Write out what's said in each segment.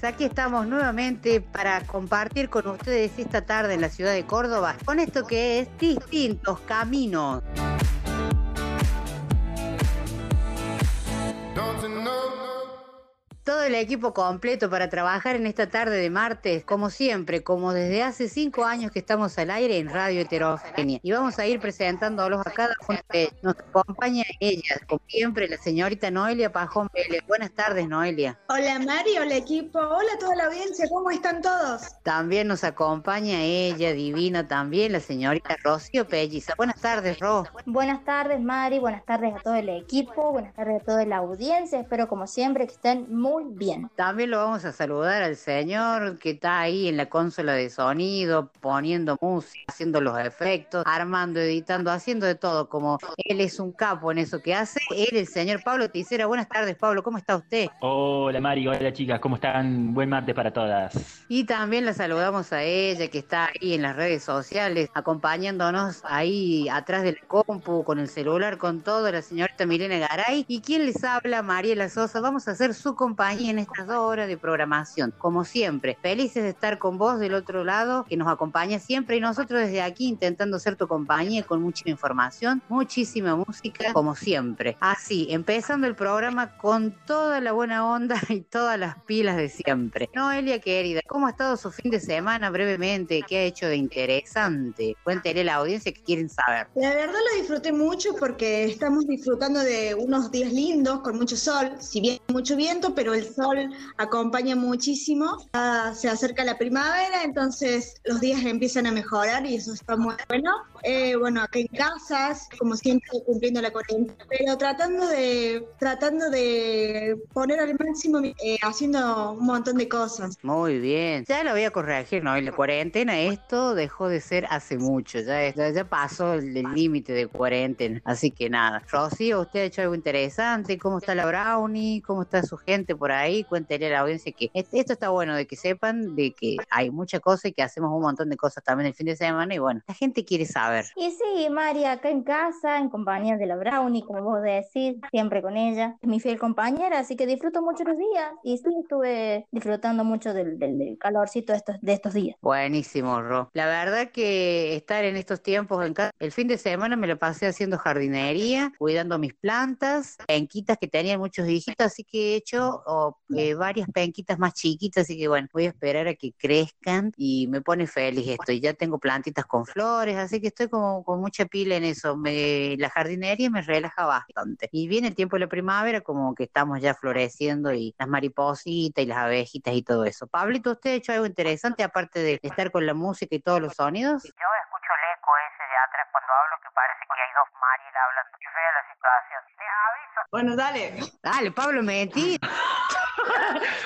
Tardes. Aquí estamos nuevamente para compartir con ustedes esta tarde en la ciudad de Córdoba con esto que es Distintos Caminos. Todo el equipo completo para trabajar en esta tarde de martes, como siempre, como desde hace cinco años que estamos al aire en Radio Heterogénea. Y vamos a ir presentándolos a cada uno de ellos. Nos acompaña ella, como siempre, la señorita Noelia Pajón Vélez. Buenas tardes, Noelia. Hola Mari, hola equipo, hola a toda la audiencia, ¿cómo están todos? También nos acompaña ella, divina también, la señorita Rocío Pelliza. Buenas tardes, Ro. Buenas tardes, Mari. Buenas tardes a todo el equipo. Buenas tardes a toda la audiencia. Espero, como siempre, que estén muy bien. También lo vamos a saludar al señor que está ahí en la consola de sonido, poniendo música, haciendo los efectos, armando, editando, haciendo de todo. Como él es un capo en eso que hace, él, el señor Pablo Ticera. Buenas tardes, Pablo. ¿Cómo está usted? Hola Mari, hola chicas, ¿cómo están? Buen martes para todas. Y también la saludamos a ella que está ahí en las redes sociales, acompañándonos ahí atrás del compu, con el celular, con todo, la señorita Milena Garay. Y quien les habla, Mariela Sosa. Vamos a hacer su compañía en estas dos horas de programación. Como siempre, felices de estar con vos del otro lado, que nos acompaña siempre. Y nosotros desde aquí intentando ser tu compañía con mucha información, muchísima música, como siempre. Así, empezando el programa con toda la buena onda y todas las pilas de siempre. Noelia querida, ¿cómo ha estado su fin de semana brevemente? ¿Qué ha hecho de interesante? Cuéntele a la audiencia que quieren saber. La verdad lo disfruté mucho porque estamos disfrutando de unos días lindos con mucho sol, si bien mucho viento, pero el sol acompaña muchísimo. Se acerca la primavera, entonces los días empiezan a mejorar y eso está muy bueno. Eh, bueno, acá en casas, como siempre cumpliendo la cuarentena, pero tratando de tratando de poner al máximo, eh, haciendo un montón de cosas. Muy bien. Ya lo voy a corregir, ¿no? En la cuarentena esto dejó de ser hace mucho. Ya, ya, pasó el límite de cuarentena. Así que nada. Rocío, ¿usted ha hecho algo interesante? ¿Cómo está la Brownie? ¿Cómo está su gente por ahí? Cuéntele a la audiencia que est- esto está bueno, de que sepan de que hay mucha cosa y que hacemos un montón de cosas también el fin de semana. Y bueno, la gente quiere saber. Y sí, Mari, acá en casa, en compañía de la Brownie, como vos decís, siempre con ella. Es mi fiel compañera, así que disfruto mucho los días. Y sí, estuve disfrutando mucho del, del, del calorcito de estos, de estos días. Buenísimo, Ro. La verdad que estar en estos tiempos en casa, el fin de semana me lo pasé haciendo jardinería, cuidando mis plantas, penquitas que tenían muchos hijitos, así que he hecho oh, eh, varias penquitas más chiquitas, así que bueno, voy a esperar a que crezcan y me pone feliz esto. Y ya tengo plantitas con flores, así que estoy como con mucha pila en eso. Me, la jardinería me relaja bastante. Y viene el tiempo de la primavera, como que estamos ya floreciendo y las maripositas y las abejitas y todo eso. Pablito, ¿usted ha hecho algo interesante aparte de estar con la música y todos los sonidos? Yo escucho el eco ese de atrás cuando hablo que parece que hay dos Mariel hablando. Qué fea la situación. Les aviso. Bueno, dale. Dale, Pablo, mentí.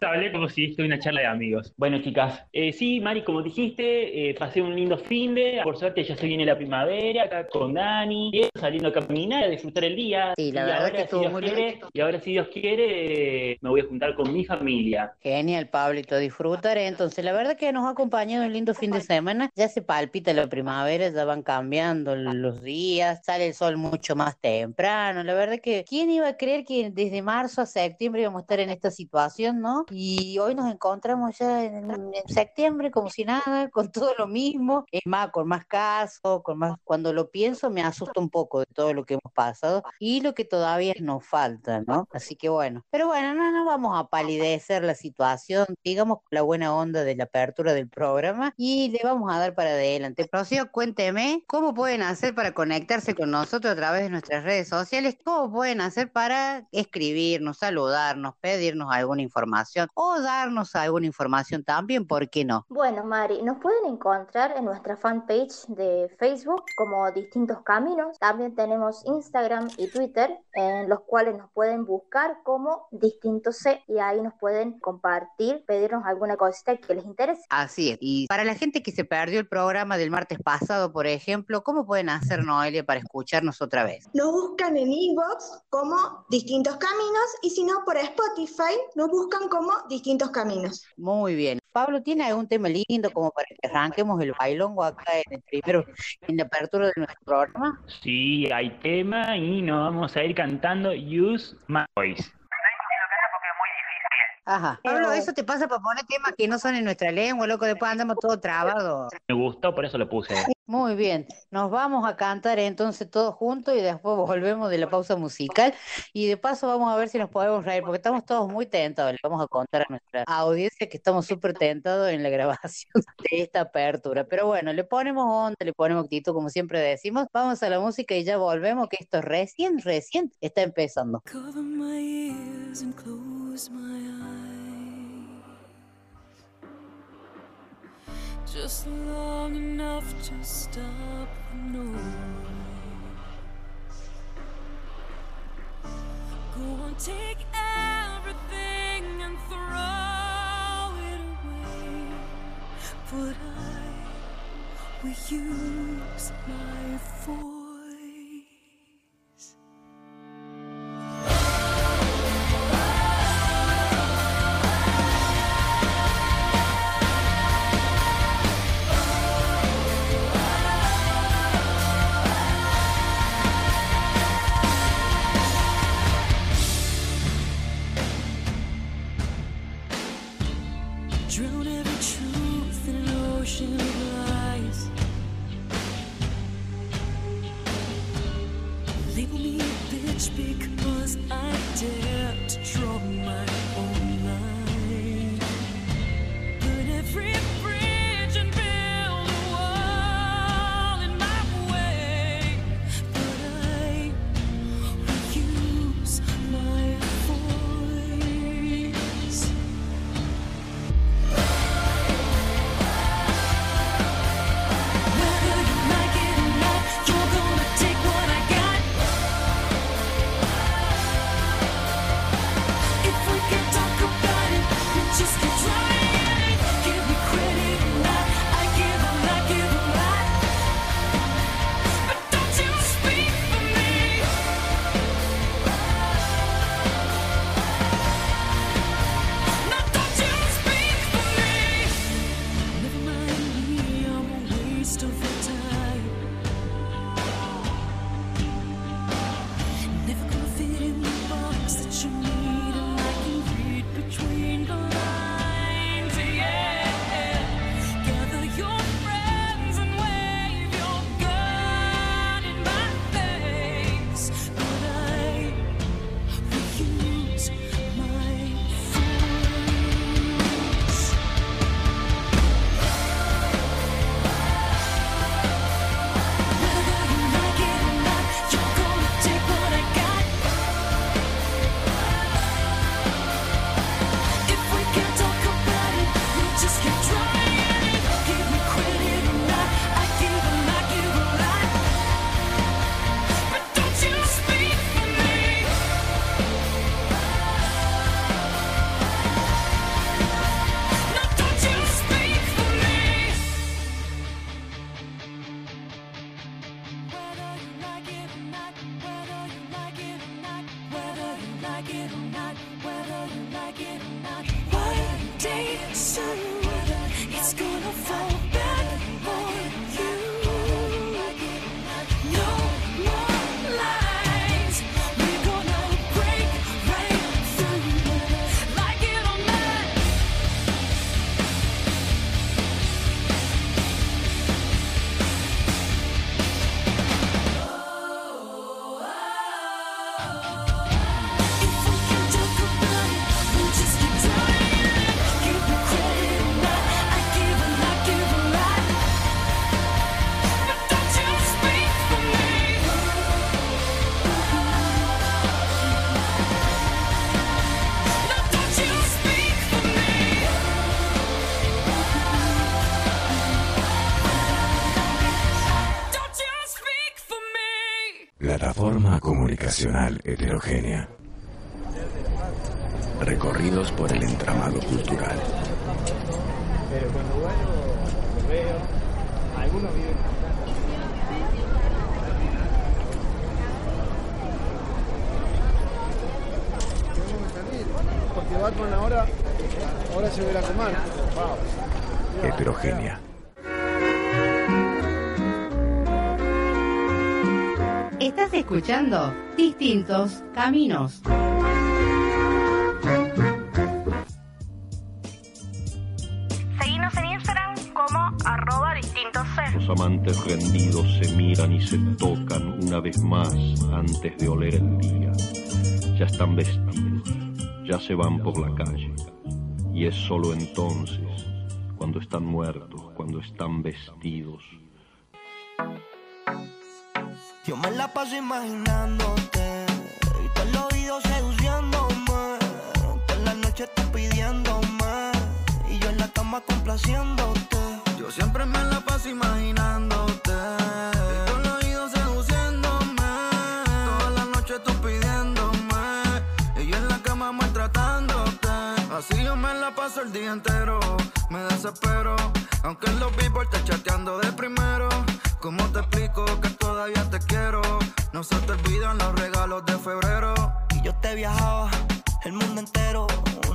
Hablé como si esto una charla de amigos. Bueno, chicas, eh, sí, Mari, como dijiste, eh, pasé un lindo fin de. Por suerte ya se viene la primavera, acá con Dani, saliendo a caminar, a disfrutar el día. Sí, la y verdad ahora, que si estuvo muy quiere. Y ahora, si Dios quiere, eh, me voy a juntar con mi familia. Genial, Pablito, disfrutaré. Entonces, la verdad que nos ha acompañado un lindo fin de semana. Ya se palpita la primavera, ya van cambiando los días, sale el sol mucho más temprano. La verdad que, ¿quién iba a creer que desde marzo a septiembre íbamos a estar en esta situación, no? Y hoy nos encontramos ya en, en septiembre como si nada, con todo lo mismo. Es más, con más casos, con más... Cuando lo pienso me asusta un poco de todo lo que hemos pasado y lo que todavía nos falta, ¿no? Así que bueno. Pero bueno, no, no vamos a palidecer la situación, digamos con la buena onda de la apertura del programa y le vamos a dar para adelante. Rocío, cuénteme cómo pueden hacer para conectarse con nosotros a través de nuestras redes sociales, cómo pueden hacer para escribirnos, saludarnos, pedirnos alguna información, o darnos alguna información también, ¿por qué no? Bueno, Mari, nos pueden encontrar en nuestra fanpage de Facebook como Distintos Caminos. También tenemos Instagram y Twitter, en los cuales nos pueden buscar como Distintos C y ahí nos pueden compartir, pedirnos alguna cosita que les interese. Así es. Y para la gente que se perdió el programa del martes pasado, por ejemplo, ¿cómo pueden hacer, Noelia, para escucharnos otra vez? Nos buscan en inbox como Distintos Caminos y si no por Spotify nos buscan como Distintos Caminos. Muy bien. Pablo, ¿tiene algún tema lindo como para que arranquemos el bailongo acá en el primero, en la apertura de nuestro programa? Sí, hay tema y nos vamos a ir cantando Use My Voice. Ajá. Pablo, eso te pasa para poner temas que no son en nuestra lengua, loco, después andamos todo trabado. Me gustó, por eso lo puse. Muy bien, nos vamos a cantar entonces todos juntos y después volvemos de la pausa musical. Y de paso vamos a ver si nos podemos reír porque estamos todos muy tentados, le vamos a contar a nuestra audiencia que estamos súper tentados en la grabación de esta apertura, pero bueno, le ponemos onda, le ponemos actitud como siempre decimos, vamos a la música y ya volvemos que esto recién, recién está empezando. Just long enough to stop the noise. Go on, take everything and throw it away. But I will use my voice. Comunicacional heterogénea. Recorridos por el entramado cultural. Pero cuando vuelvo, lo veo. Algunos viven porque Batman ahora, ahora se ve la comanda. Wow. Heterogénea. Estás escuchando Distintos Caminos. Seguinos en Instagram como arroba distintos C. Los amantes rendidos se miran y se tocan una vez más antes de oler el día. Ya están vestidos, ya se van por la calle. Y es solo entonces, cuando están muertos, cuando están vestidos, Yo me la paso imaginándote y te lo oído seduciéndome. Toda la noche estás pidiéndome y yo en la cama complaciéndote. Yo siempre me la paso imaginándote. y te lo oído seduciéndome. Toda la noche tú pidiéndome y yo en la cama maltratándote. Así yo me la paso el día entero. Me desespero, aunque en los te chateando de primero. No se te olvidan los regalos de febrero. Y yo te viajaba el mundo entero.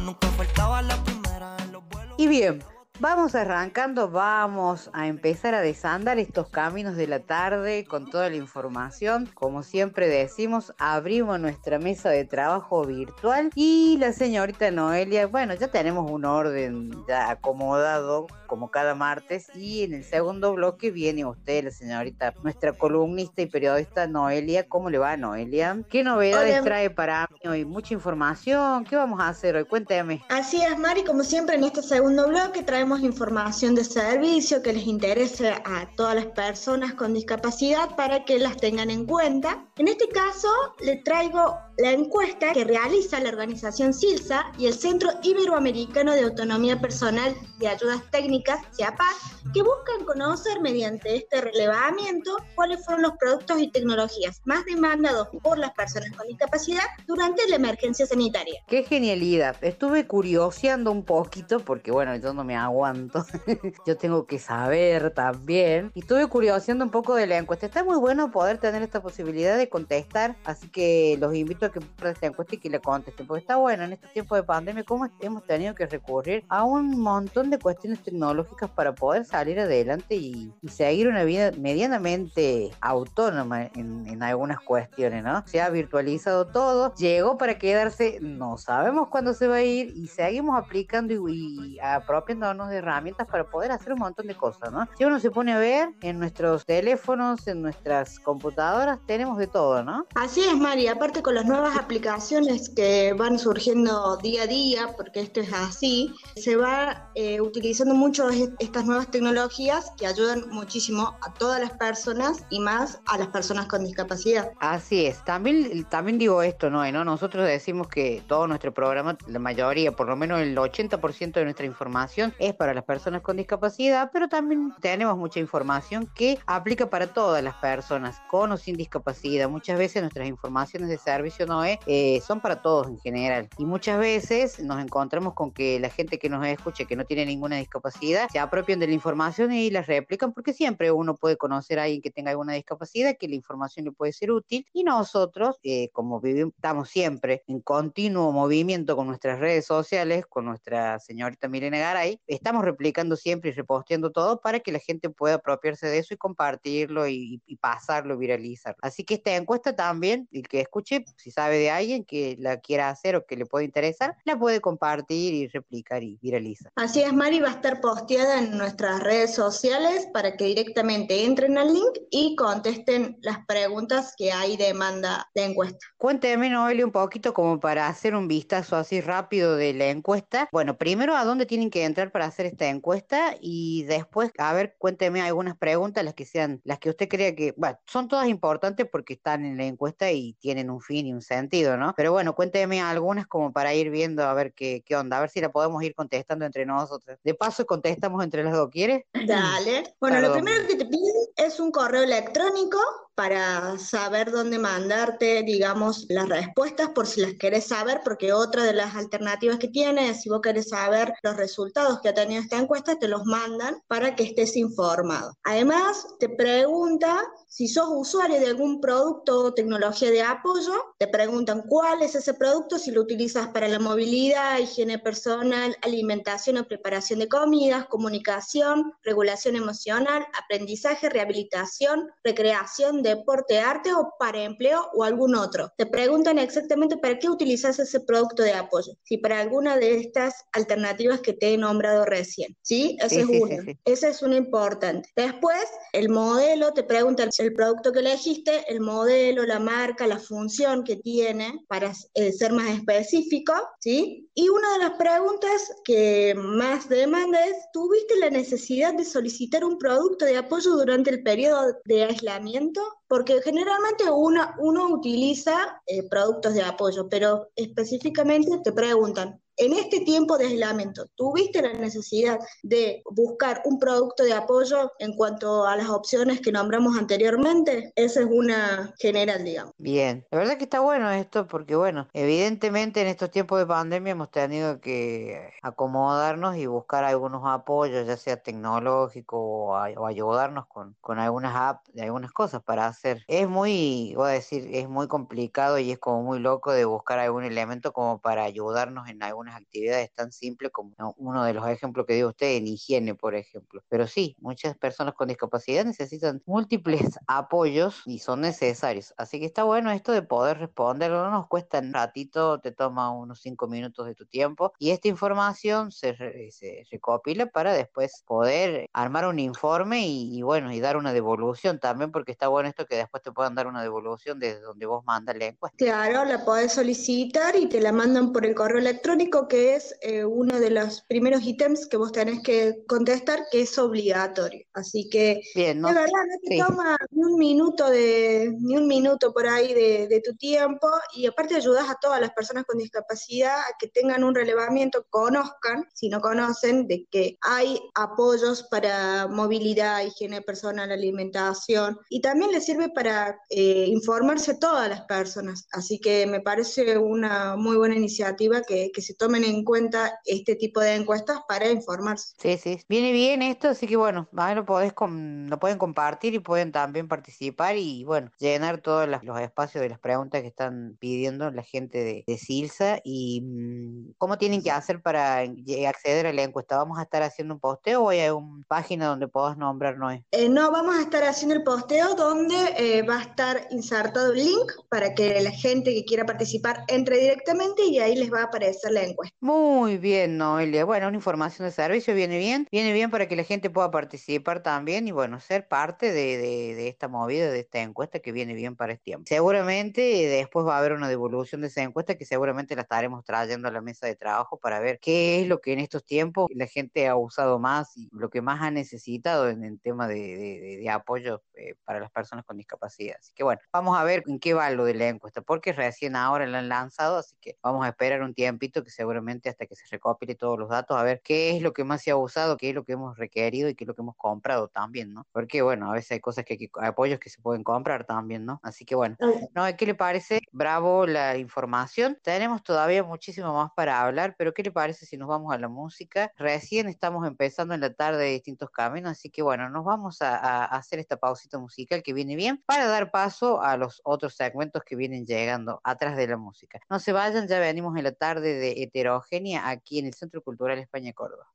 Nunca faltaba la primera en los vuelos. Y bien, vamos arrancando, vamos a empezar a desandar estos caminos de la tarde con toda la información. Como siempre decimos, abrimos nuestra mesa de trabajo virtual y la señorita Noelia, bueno, ya tenemos un orden ya acomodado como cada martes y en el segundo bloque viene usted, la señorita, nuestra columnista y periodista Noelia. ¿Cómo le va Noelia? ¿Qué novedades Hola. trae para mí hoy? Mucha información. ¿Qué vamos a hacer hoy? Cuéntame. Así es, Mari, como siempre en este segundo bloque traemos información de servicio que les interese a todas las personas con discapacidad para que las tengan en cuenta. En este caso, le traigo la encuesta que realiza la organización CILSA y el Centro Iberoamericano de Autonomía Personal de Ayudas Técnicas, CIAPAC, que buscan conocer mediante este relevamiento cuáles fueron los productos y tecnologías más demandados por las personas con discapacidad durante la emergencia sanitaria. Qué genialidad. Estuve curioseando un poquito porque, bueno, yo no me aguanto. yo tengo que saber también. Y estuve curioseando un poco de la encuesta. Está muy bueno poder tener esta posibilidad de contestar. Así que los invito a que esta encuesta y que la contesten. Porque está bueno en este tiempo de pandemia cómo hemos tenido que recurrir a un montón de cuestiones tecnológicas para poder salir adelante y, seguir una vida medianamente autónoma en, algunas cuestiones, ¿no? Se ha virtualizado todo. Llegó para quedarse. No sabemos cuándo se va a ir y seguimos aplicando y, y apropiándonos de herramientas para poder hacer un montón de cosas, ¿no? Si uno se pone a ver en nuestros teléfonos, en nuestras computadoras, tenemos de todo, ¿no? Así es, Mari. Aparte con las nuevas aplicaciones que van surgiendo día a día, porque esto es así, se va eh, utilizando mucho es- estas nuevas tecnologías que ayudan muchísimo a todas las personas y más a las personas con discapacidad. Así es. También, también digo esto, ¿no? ¿no? Nosotros decimos que todo nuestro programa, la mayoría, por lo menos el 80% de nuestra información es para las personas con discapacidad, pero también tenemos mucha información que aplica para todas las personas, con o sin discapacidad. Muchas veces nuestras informaciones de servicio no es, eh, son para todos en general. Y muchas veces nos encontramos con que la gente que nos escucha que no tiene ninguna discapacidad se apropian de la información y la replican porque siempre uno puede conocer a alguien que tenga alguna discapacidad, que la información le puede ser útil y nosotros, eh, como vivimos, estamos siempre en continuo movimiento con nuestras redes sociales, con nuestra señorita Milena Garay, estamos replicando siempre y reposteando todo para que la gente pueda apropiarse de eso y compartirlo y, y pasarlo, viralizarlo. Así que esta encuesta también, el que escuche, si sabe de alguien que la quiera hacer o que le puede interesar, la puede compartir y replicar y viralizar. Así es, Mari, va a estar posteada en nuestras redes sociales para que directamente entren al link y contesten las preguntas que hay demanda de encuesta. Cuénteme, Noelia, un poquito como para hacer un vistazo así rápido de la encuesta. Bueno, primero, ¿a dónde tienen que entrar para hacer esta encuesta? Y después, a ver, cuénteme algunas preguntas, las que sean, las que usted crea que, bueno, son todas importantes porque están en la encuesta y tienen un fin y un sentido, ¿no? Pero bueno, cuénteme algunas como para ir viendo a ver qué, qué onda, a ver si la podemos ir contestando entre nosotros. De paso, contestamos entre las dos, ¿quieres? Dale. Bueno, lo primero que te piden es un correo electrónico para saber dónde mandarte, digamos, las respuestas por si las querés saber, porque otra de las alternativas que tiene es si vos querés saber los resultados que ha tenido esta encuesta, te los mandan para que estés informado. Además, te pregunta si sos usuario de algún producto o tecnología de apoyo, te preguntan cuál es ese producto, si lo utilizas para la movilidad, higiene personal, alimentación o preparación de comidas, comunicación, regulación emocional, aprendizaje, rehabilitación, recreación, deporte, arte o para empleo o algún otro. Te preguntan exactamente para qué utilizas ese producto de apoyo, si para alguna de estas alternativas que te he nombrado recién. ¿Sí? Esa Sí, es sí, una. sí. Esa es una importante. Después, el modelo, te pregunta el, el producto que elegiste, el modelo, la marca, la función que tiene para eh, ser más específico, ¿sí? Y una de las preguntas que más demanda es, ¿tuviste la necesidad de solicitar un producto de apoyo durante el periodo de aislamiento? Porque generalmente uno, uno utiliza eh, productos de apoyo, pero específicamente te preguntan, en este tiempo de aislamiento, ¿tuviste la necesidad de buscar un producto de apoyo en cuanto a las opciones que nombramos anteriormente? Esa es una general, digamos. Bien, la verdad que está bueno esto porque, bueno, evidentemente en estos tiempos de pandemia hemos tenido que acomodarnos y buscar algunos apoyos, ya sea tecnológico o, ayudarnos con, con algunas apps, de algunas cosas para hacer. Es muy, voy a decir, es muy complicado y es como muy loco de buscar algún elemento como para ayudarnos en algunas actividades tan simples como ¿no? uno de los ejemplos que dio usted en higiene, por ejemplo. Pero sí, muchas personas con discapacidad necesitan múltiples apoyos y son necesarios. Así que está bueno esto de poder responder, no nos cuesta un ratito, te toma unos cinco minutos de tu tiempo y esta información se, re- se recopila para después poder armar un informe y, y bueno, y dar una devolución también, porque está bueno esto que después te puedan dar una devolución desde donde vos mandas la encuesta. Claro, la podés solicitar y te la mandan por el correo electrónico, que es eh, uno de los primeros ítems que vos tenés que contestar, que es obligatorio. Así que, Bien, ¿no? de verdad, no te Sí. toma ni un minuto de, ni un minuto por ahí de, de tu tiempo, y aparte ayudas a todas las personas con discapacidad a que tengan un relevamiento, conozcan, si no conocen, de que hay apoyos para movilidad, higiene personal, alimentación, y también les sirve para eh, informarse a todas las personas. Así que me parece una muy buena iniciativa que, que se tomen en cuenta este tipo de encuestas para informarse. Sí, sí, viene bien esto, así que bueno, ahí lo podés com- lo pueden compartir y pueden también participar y bueno, llenar todos los espacios de las preguntas que están pidiendo la gente de, de Silsa y mm, cómo tienen que hacer para lle- acceder a la encuesta. ¿Vamos a estar haciendo un posteo o hay una página donde puedas nombrar Noé? Eh, no, vamos a estar haciendo el posteo donde eh, va a estar insertado el link para que la gente que quiera participar entre directamente y ahí les va a aparecer la encuesta. Muy bien, Noelia. Bueno, una información de servicio viene bien. Viene bien para que la gente pueda participar también y, bueno, ser parte de, de- de esta movida, de esta encuesta que viene bien para este tiempo. Seguramente eh, después va a haber una devolución de esa encuesta que seguramente la estaremos trayendo a la mesa de trabajo para ver qué es lo que en estos tiempos la gente ha usado más y lo que más ha necesitado en el tema de, de- de- apoyo eh, para las personas con discapacidad. Así que, bueno, vamos a ver en qué va lo de la encuesta, porque recién ahora la han lanzado, así que vamos a esperar un tiempito que seguramente hasta que se recopile todos los datos, a ver qué es lo que más se ha usado, qué es lo que hemos requerido y qué es lo que hemos comprado también, ¿no? Porque bueno, a veces hay cosas que, hay que- apoyos que se pueden comprar también, ¿no? Así que bueno, ¿no? ¿Qué le parece? Bravo la información. Tenemos todavía muchísimo más para hablar, pero ¿qué le parece si nos vamos a la música? Recién estamos empezando en la tarde de distintos caminos, así que bueno, nos vamos a, a hacer esta pausita musical que viene bien para dar paso a los otros segmentos que vienen llegando atrás de la música. No se vayan, ya venimos en la tarde de heterogénea aquí en el Centro Cultural España Córdoba.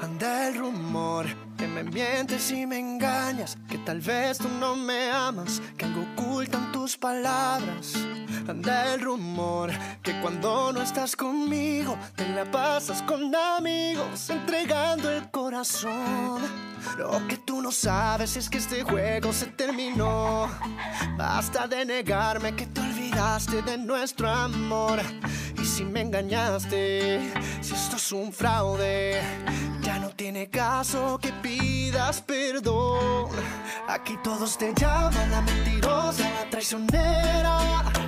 Anda el rumor que me mientes y me engañas, que tal vez tú no me amas, que algo ocultan tus palabras. Anda el rumor que cuando no estás conmigo, te la pasas con amigos, entregando el corazón. Lo que tú no sabes es que este juego se terminó. Basta de negarme que te olvidaste de nuestro amor. Y si me engañaste, si esto es un fraude, no tiene caso que pidas perdón. Aquí todos te llaman la mentirosa, la traicionera,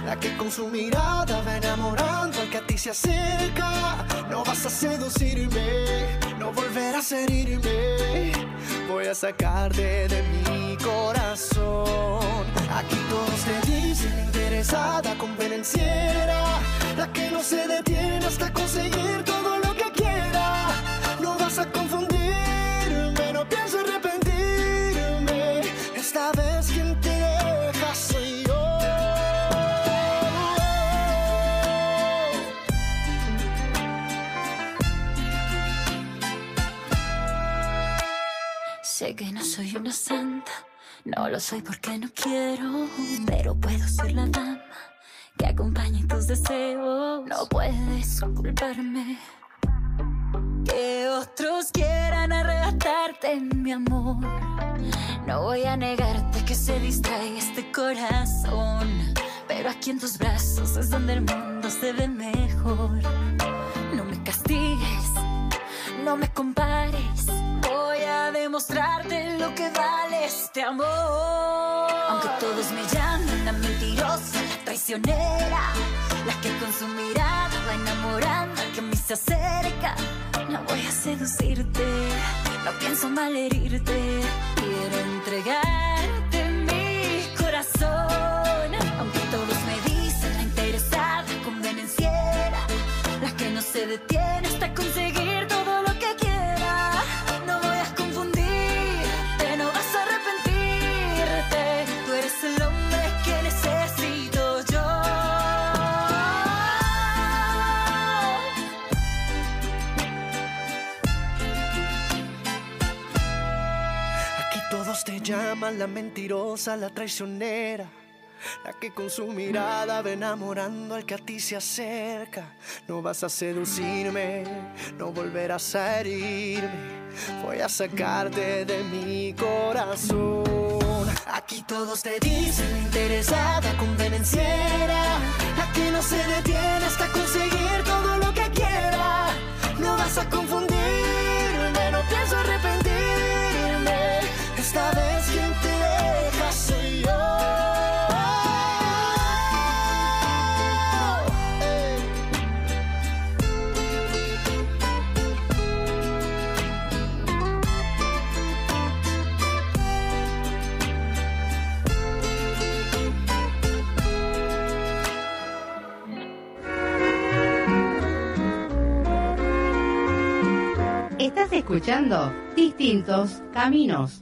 La que con su mirada va enamorando al que a ti se acerca. No vas a seducirme, no volverás a herirme. Voy a sacarte de mi corazón. Aquí todos te dicen interesada, convenenciera. La que no se detiene hasta conseguir todo lo a confundirme, no pienso arrepentirme. Esta vez quien te deja soy yo. Sé que no soy una santa, no lo soy porque no quiero, pero puedo ser la dama que acompañe tus deseos. No puedes culparme que otros quieran arrebatarte mi amor. No voy a negarte que se distrae este corazón, pero aquí en tus brazos es donde el mundo se ve mejor. No me castigues, no me compares. Voy a demostrarte lo que vale este amor. Aunque todos me llamen la mentirosa, la traicionera, la que con su mirada va enamorando que a mí se acerca. No voy a seducirte, no pienso malherirte. Quiero entregarte mi corazón. Aunque todos me dicen la interesada, convenenciera, la que no se detiene hasta conseguir llaman la mentirosa, la traicionera. La que con su mirada va enamorando al que a ti se acerca. No vas a seducirme, no volverás a herirme. Voy a sacarte de mi corazón. Aquí todos te dicen interesada, convenenciera. La que no se detiene hasta conseguir todo lo que quiera. No vas a confundirme, Esta vez quien Estás escuchando Distintos Caminos.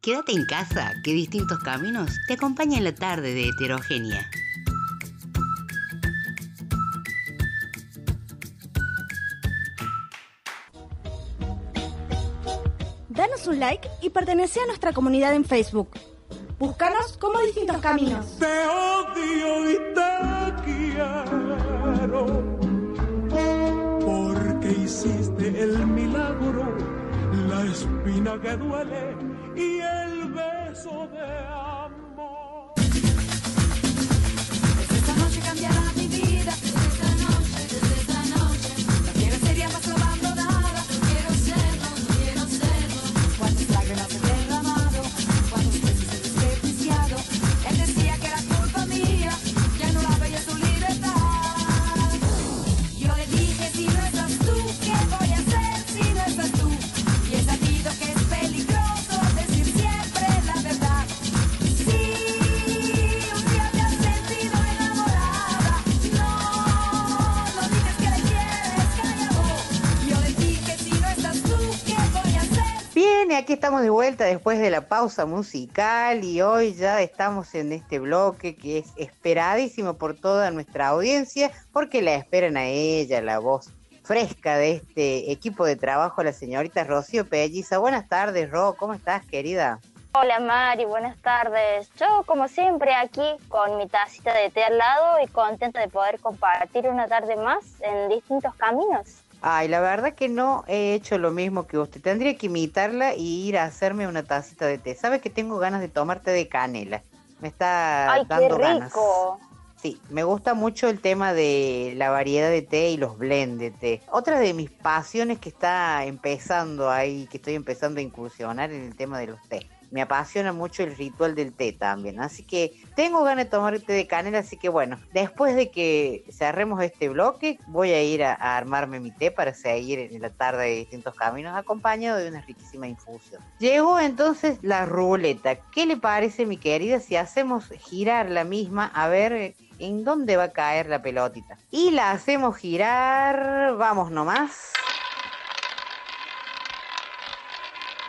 Quédate en casa, que Distintos Caminos te acompaña en la tarde de heterogénea. Danos un like y pertenece a nuestra comunidad en Facebook. Búscanos como distintos caminos. Te odio y te quiero porque hiciste el milagro, la espina que duele y el beso de estamos de vuelta después de la pausa musical y hoy ya estamos en este bloque que es esperadísimo por toda nuestra audiencia porque la esperan a ella, la voz fresca de este equipo de trabajo, la señorita Rocío Pelliza. Buenas tardes, Ro, ¿cómo estás, querida? Hola Mari, buenas tardes. Yo como siempre aquí con mi tacita de té al lado y contenta de poder compartir una tarde más en distintos caminos. Ay, la verdad que no he hecho lo mismo que usted. Tendría que imitarla y ir a hacerme una tacita de té. ¿Sabe que tengo ganas de tomar té de canela? Me está Ay, qué dando ganas. rico. Sí, me gusta mucho el tema de la variedad de té y los blend de té. Otra de mis pasiones que está empezando ahí, que estoy empezando a incursionar en el tema de los té. Me apasiona mucho el ritual del té también. Así que tengo ganas de tomar té de canela, así que bueno, después de que cerremos este bloque, voy a ir a, armarme mi té para seguir en la tarde de distintos caminos, acompañado de una riquísima infusión. Llegó entonces la ruleta. ¿Qué le parece, mi querida, si hacemos girar la misma a ver en dónde va a caer la pelotita? Y la hacemos girar, vamos nomás.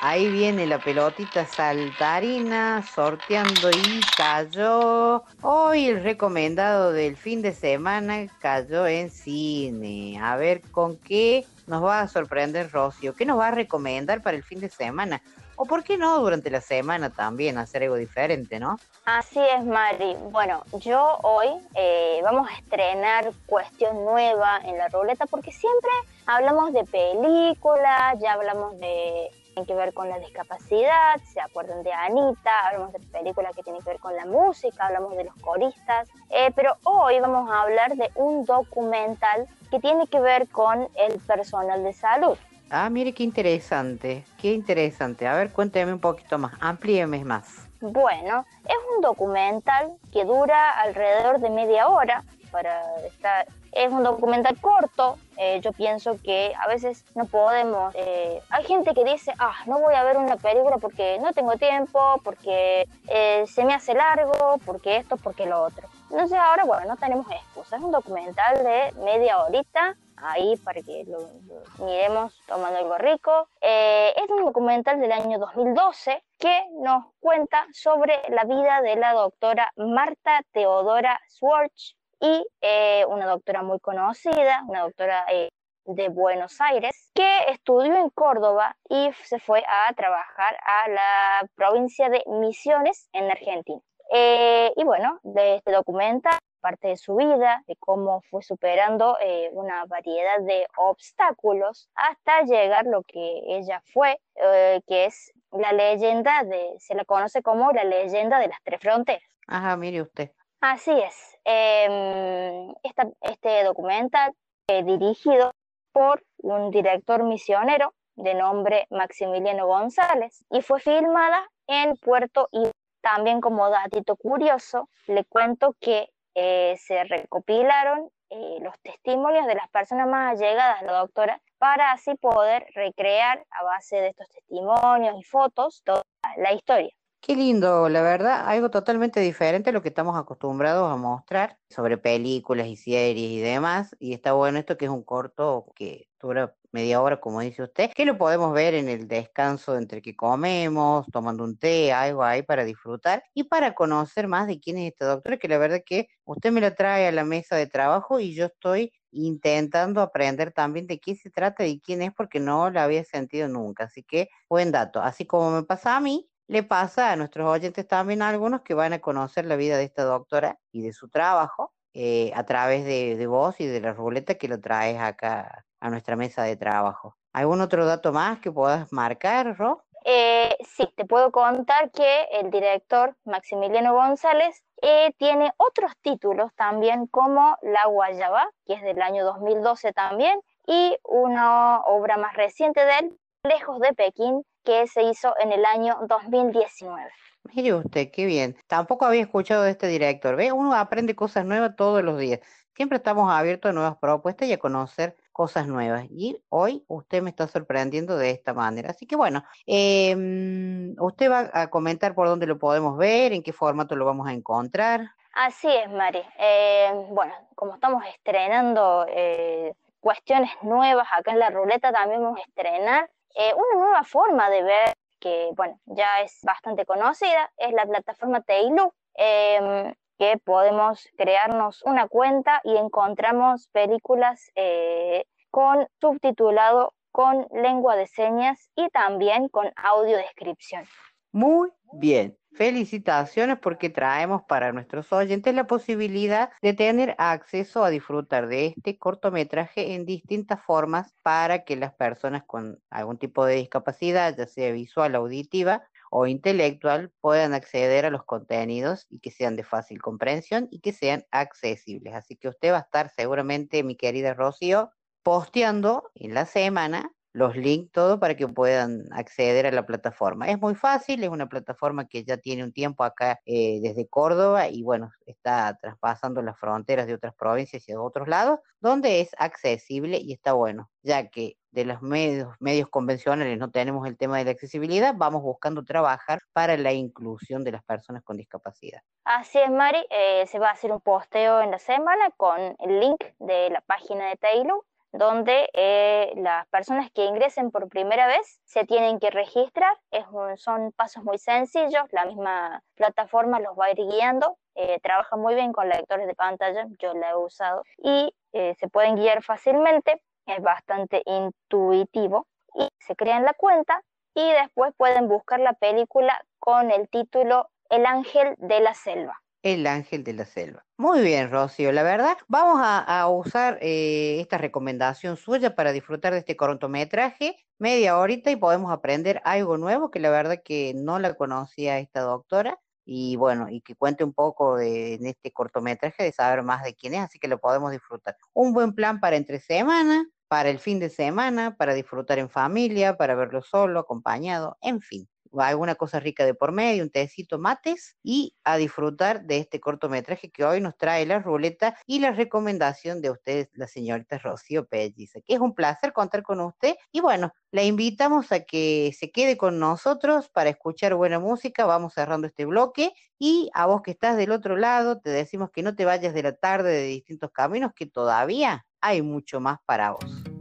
Ahí viene la pelotita saltarina, sorteando y cayó. Hoy el recomendado del fin de semana cayó en cine. A ver con qué nos va a sorprender Rocío. ¿Qué nos va a recomendar para el fin de semana? O por qué no durante la semana también hacer algo diferente, ¿no? Así es, Mari. Bueno, yo hoy eh, vamos a estrenar cuestión nueva en la ruleta porque siempre hablamos de películas, ya hablamos de tienen que ver con la discapacidad, se acuerdan de Anita, hablamos de películas que tienen que ver con la música, hablamos de los coristas, eh, pero hoy vamos a hablar de un documental que tiene que ver con el personal de salud. Ah, mire qué interesante, qué interesante. A ver, cuénteme un poquito más, amplíeme más. Bueno, es un documental que dura alrededor de media hora para estar. Es un documental corto. eh, yo pienso que a veces no podemos. eh, hay gente que dice, ah, no voy a ver una película porque no tengo tiempo, porque eh, se me hace largo, porque esto, porque lo otro. Entonces ahora, bueno, no tenemos excusa. Es un documental de media horita ahí para que lo, lo miremos tomando algo rico. Eh, es un documental del año 2012 que nos cuenta sobre la vida de la doctora Marta Teodora Schwartz y eh, una doctora muy conocida, una doctora eh, de Buenos Aires, que estudió en Córdoba y se fue a trabajar a la provincia de Misiones en Argentina. Eh, y bueno, de este documental parte de su vida, de cómo fue superando una variedad de obstáculos hasta llegar lo que ella fue, eh, que es la leyenda de, se la conoce como la leyenda de las tres fronteras. Ajá, mire usted. Así es. Em, esta- este documental eh, dirigido por un director misionero de nombre Maximiliano González y fue filmada en Puerto y también como datito curioso le cuento que eh, se recopilaron eh, los testimonios de las personas más allegadas a la doctora para así poder recrear a base de estos testimonios y fotos toda la historia. Qué lindo, la verdad, algo totalmente diferente a lo que estamos acostumbrados a mostrar sobre películas y series y demás. Y está bueno esto que es un corto que dura media hora, como dice usted, que lo podemos ver en el descanso entre que comemos, tomando un té, algo ahí para disfrutar y para conocer más de quién es esta doctora, que la verdad que usted me la trae a la mesa de trabajo y yo estoy intentando aprender también de qué se trata y quién es porque no la había sentido nunca. Así que buen dato. Así como me pasa a mí, le pasa a nuestros oyentes también a algunos que van a conocer la vida de esta doctora y de su trabajo eh, a través de, de vos y de la ruleta que lo traes acá a nuestra mesa de trabajo. ¿Algún otro dato más que puedas marcar, Ro? Eh, sí, te puedo contar que el director Maximiliano González eh, tiene otros títulos también como La Guayaba, que es del año 2012 también, y una obra más reciente de él, Lejos de Pekín, que se hizo en el año 2019. Mire usted, qué bien. Tampoco había escuchado de este director. ¿Ve? Uno aprende cosas nuevas todos los días. Siempre estamos abiertos a nuevas propuestas y a conocer cosas nuevas. Y hoy usted me está sorprendiendo de esta manera. Así que bueno, em, usted va a comentar por dónde lo podemos ver, en qué formato lo vamos a encontrar. Así es, Mari. Eh, bueno, como estamos estrenando eh, cuestiones nuevas acá en la ruleta, también vamos a estrenar eh, una nueva forma de ver que, bueno, ya es bastante conocida, es la plataforma Teilu, em, que podemos crearnos una cuenta y encontramos películas eh, con subtitulado con lengua de señas y también con audiodescripción. Muy bien. Felicitaciones porque traemos para nuestros oyentes la posibilidad de tener acceso a disfrutar de este cortometraje en distintas formas para que las personas con algún tipo de discapacidad, ya sea visual, auditiva o intelectual, puedan acceder a los contenidos y que sean de fácil comprensión y que sean accesibles. Así que usted va a estar seguramente, mi querida Rocío, posteando en la semana los links, todo para que puedan acceder a la plataforma. Es muy fácil, es una plataforma que ya tiene un tiempo acá eh, desde Córdoba y bueno, está traspasando las fronteras de otras provincias y de otros lados, donde es accesible y está bueno, ya que de los medios, medios convencionales no tenemos el tema de la accesibilidad, vamos buscando trabajar para la inclusión de las personas con discapacidad. Así es, Mari. eh, se va a hacer un posteo en la semana con el link de la página de Taylor, donde eh, las personas que ingresen por primera vez se tienen que registrar. Es un- son pasos muy sencillos, la misma plataforma los va a ir guiando. eh, trabaja muy bien con lectores de pantalla, yo la he usado, y eh, se pueden guiar fácilmente, es bastante intuitivo, y se crean la cuenta y después pueden buscar la película con el título El ángel de la selva. El ángel de la selva. Muy bien, Rocío. La verdad, vamos a, usar eh, esta recomendación suya para disfrutar de este cortometraje media horita y podemos aprender algo nuevo que la verdad que no la conocía esta doctora y bueno, y que cuente un poco de, en este cortometraje de saber más de quién es, así que lo podemos disfrutar. Un buen plan para entre semana, para el fin de semana, para disfrutar en familia, para verlo solo, acompañado, en fin alguna cosa rica de por medio, un tecito, mates y a disfrutar de este cortometraje que hoy nos trae la ruleta y la recomendación de ustedes, la señorita Rocío Pelliza, que es un placer contar con usted y bueno, la invitamos a que se quede con nosotros para escuchar buena música, vamos cerrando este bloque y a vos que estás del otro lado, te decimos que no te vayas de la tarde de distintos caminos, que todavía hay mucho más para vos.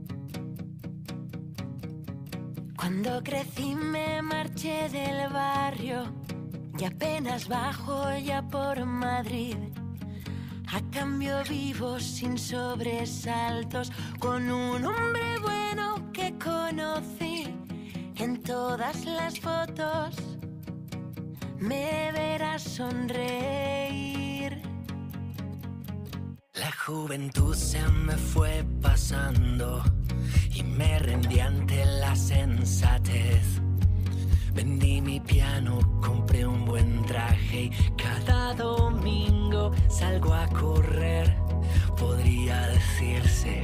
Cuando crecí me marché del barrio y apenas bajo ya por Madrid. A cambio vivo sin sobresaltos con un hombre bueno que conocí en todas las fotos. Me verás sonreír. La juventud se me fue pasando y me rendí ante la sensatez. Vendí mi piano, compré un buen traje y cada domingo salgo a correr. Podría decirse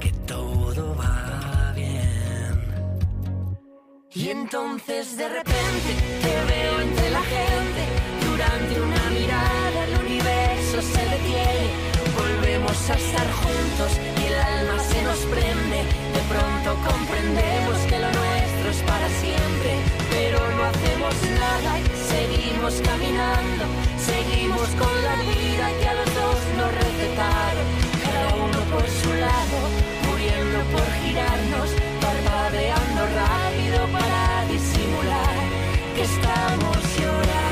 que todo va bien. Y entonces de repente te veo entre la gente. Durante una mirada a estar juntos y el alma se nos prende. De pronto comprendemos que lo nuestro es para siempre. Pero no hacemos nada seguimos caminando. Seguimos con la vida que a los dos nos recetaron. Cada uno por su lado, muriendo por girarnos. Parpadeando rápido para disimular que estamos llorando.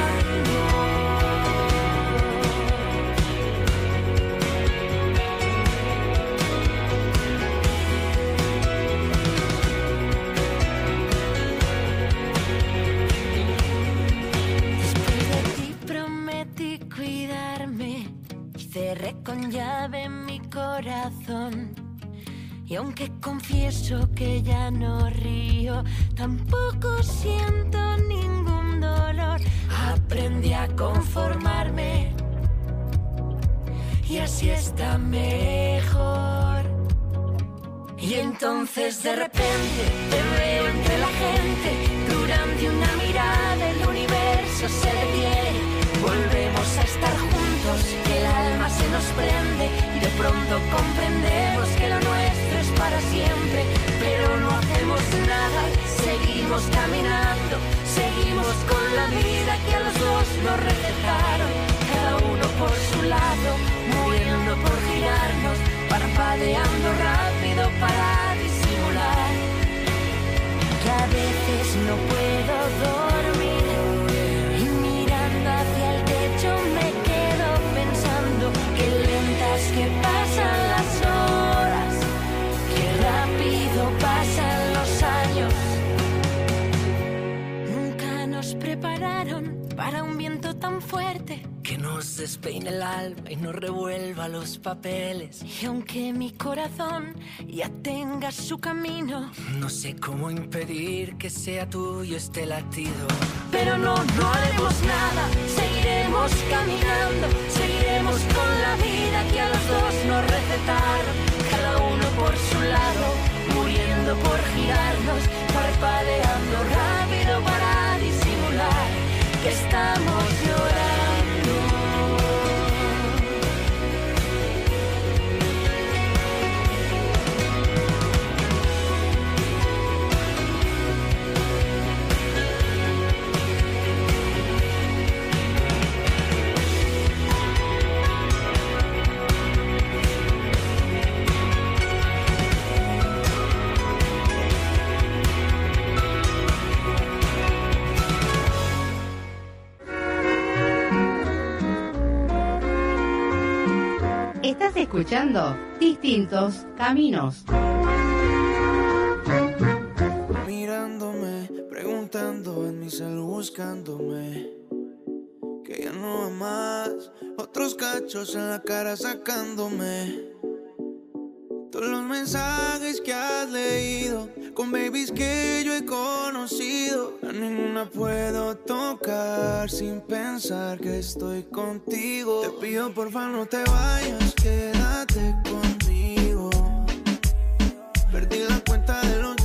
Cuidarme y cerré con llave mi corazón. Y aunque confieso que ya no río, tampoco siento ningún dolor. Aprendí a conformarme y así está mejor. Y entonces de repente te veo entre la gente, durante una mirada el universo se detiene. Volvemos a estar juntos, el alma se nos prende y de pronto comprendemos que lo nuestro es para siempre. Pero no hacemos nada, seguimos caminando, seguimos con la vida que a los dos nos recetaron. Cada uno por su lado, muriendo por girarnos, parpadeando rápido fuerte. Que nos despeine el alma y nos revuelva los papeles. Y aunque mi corazón ya tenga su camino, No sé cómo impedir que sea tuyo este latido. pero no, no haremos nada. Seguiremos caminando, seguiremos con la vida que a los dos nos recetaron. Cada uno por su lado, luchando por girarnos, parpadeando que estamos llorando. Estás escuchando Distintos Caminos. Mirándome, preguntando en mi cel buscándome. Que ya no va más. Otros cachos en la cara sacándome. Todos los mensajes que has leído. Con babies que yo he conocido. A ninguna puedo tocar sin pensar que estoy contigo. Te pido porfa no te vayas, quédate conmigo. Perdí la cuenta de los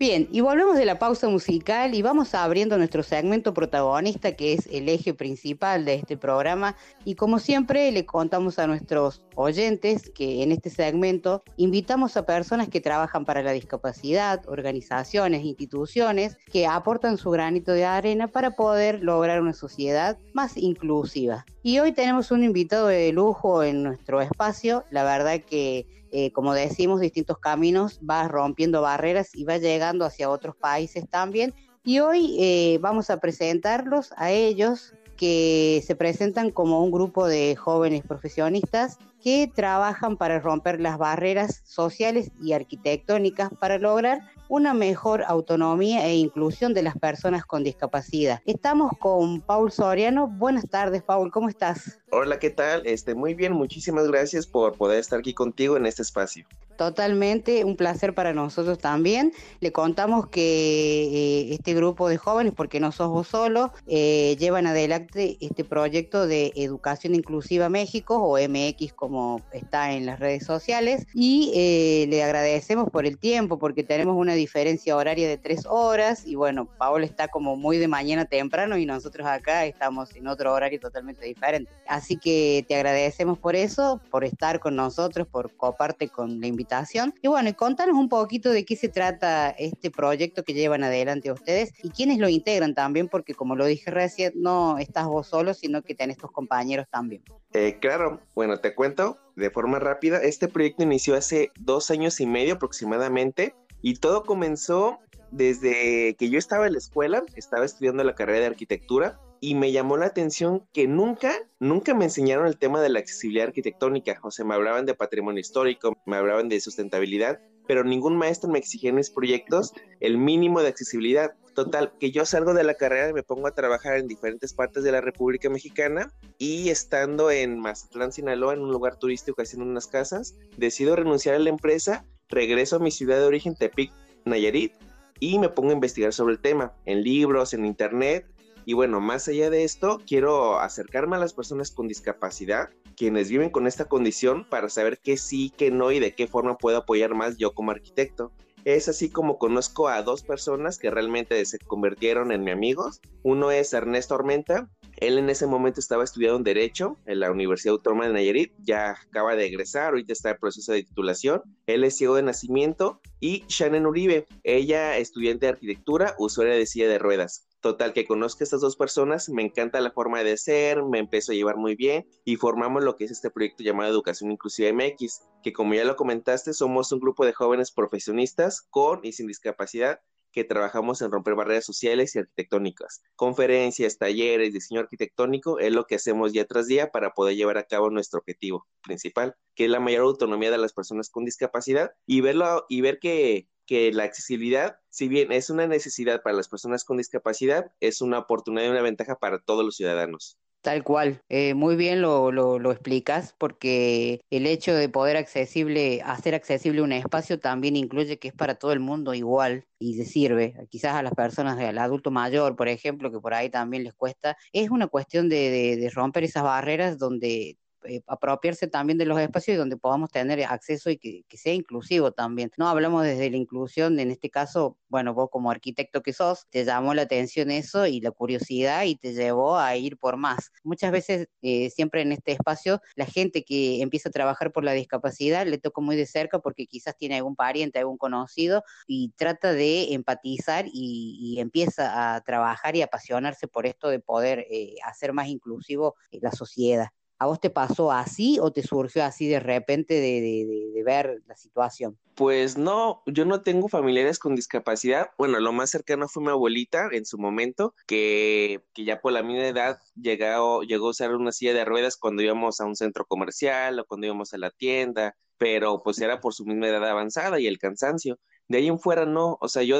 Bien, y volvemos de la pausa musical y vamos abriendo nuestro segmento protagonista, que es el eje principal de este programa. Y como siempre, le contamos a nuestros oyentes que en este segmento invitamos a personas que trabajan para la discapacidad, organizaciones, instituciones, que aportan su granito de arena para poder lograr una sociedad más inclusiva. Y hoy tenemos un invitado de lujo en nuestro espacio. La verdad que eh, como decimos, distintos caminos, va rompiendo barreras y va llegando hacia otros países también. Y hoy eh, vamos a presentarlos a ellos que se presentan como un grupo de jóvenes profesionistas que trabajan para romper las barreras sociales y arquitectónicas para lograr una mejor autonomía e inclusión de las personas con discapacidad. Estamos con Paul Soriano. Buenas tardes, Paul, ¿cómo estás? Hola, ¿qué tal? Este, muy bien, muchísimas gracias por poder estar aquí contigo en este espacio. Totalmente, un placer para nosotros también. Le contamos que eh, este grupo de jóvenes, porque no sos vos solo, eh, llevan adelante este proyecto de Educación Inclusiva México, o MX como está en las redes sociales, y eh, le agradecemos por el tiempo, porque tenemos una diferencia horaria de tres horas, y bueno, Paola está como muy de mañana temprano y nosotros acá estamos en otro horario totalmente diferente. Así que te agradecemos por eso, por estar con nosotros, por coparte con la invitación. Y bueno, y contanos un poquito de qué se trata este proyecto que llevan adelante ustedes y quiénes lo integran también, porque como lo dije recién, no estás vos solo, sino que tenés tus compañeros también. Eh, claro, bueno, te cuento de forma rápida. Este proyecto inició hace dos años y medio aproximadamente y todo comenzó desde que yo estaba en la escuela, estaba estudiando la carrera de arquitectura y me llamó la atención que nunca, nunca me enseñaron el tema de la accesibilidad arquitectónica. O sea, me hablaban de patrimonio histórico, me hablaban de sustentabilidad, pero ningún maestro me exigía en mis proyectos el mínimo de accesibilidad. Total, que yo salgo de la carrera y me pongo a trabajar en diferentes partes de la República Mexicana y estando en Mazatlán, Sinaloa, en un lugar turístico haciendo unas casas, decido renunciar a la empresa, regreso a mi ciudad de origen, Tepic, Nayarit, y me pongo a investigar sobre el tema, en libros, en internet, y bueno, más allá de esto, quiero acercarme a las personas con discapacidad, quienes viven con esta condición, para saber qué sí, qué no y de qué forma puedo apoyar más yo como arquitecto. Es así como conozco a dos personas que realmente se convirtieron en mis amigos. Uno es Ernesto Ormenta. Él en ese momento estaba estudiando Derecho en la Universidad Autónoma de Nayarit. Ya acaba de egresar, ahorita está en proceso de titulación. Él es ciego de nacimiento. Y Shannon Uribe, ella estudiante de arquitectura, usuaria de silla de ruedas. Total, que conozco a estas dos personas, me encanta la forma de ser, me empezó a llevar muy bien y formamos lo que es este proyecto llamado Educación Inclusiva MX, que como ya lo comentaste, somos un grupo de jóvenes profesionistas con y sin discapacidad que trabajamos en romper barreras sociales y arquitectónicas. Conferencias, talleres, diseño arquitectónico es lo que hacemos día tras día para poder llevar a cabo nuestro objetivo principal, que es la mayor autonomía de las personas con discapacidad y verlo y ver que que la accesibilidad, si bien es una necesidad para las personas con discapacidad, es una oportunidad y una ventaja para todos los ciudadanos. Tal cual, eh, muy bien lo, lo, lo explicas porque el hecho de poder accesible, hacer accesible un espacio también incluye que es para todo el mundo igual y le sirve, quizás a las personas, al adulto mayor, por ejemplo, que por ahí también les cuesta. Es una cuestión de romper esas barreras donde eh, apropiarse también de los espacios donde podamos tener acceso y que, sea inclusivo también. No hablamos desde la inclusión, en este caso, bueno, vos como arquitecto que sos, te llamó la atención eso y la curiosidad y te llevó a ir por más. Muchas veces, eh, siempre en este espacio, la gente que empieza a trabajar por la discapacidad le toca muy de cerca porque quizás tiene algún pariente, algún conocido y trata de empatizar y, y empieza a trabajar y apasionarse por esto de poder eh, hacer más inclusivo la sociedad. ¿A vos te pasó así o te surgió así de repente de, de, de, de, ver la situación? Pues no, yo no tengo familiares con discapacidad. Bueno, lo más cercano fue mi abuelita en su momento, que, que ya por la misma edad llegó, llegó a usar una silla de ruedas cuando íbamos a un centro comercial o cuando íbamos a la tienda, pero pues era por su misma edad avanzada y el cansancio. De ahí en fuera no, o sea, yo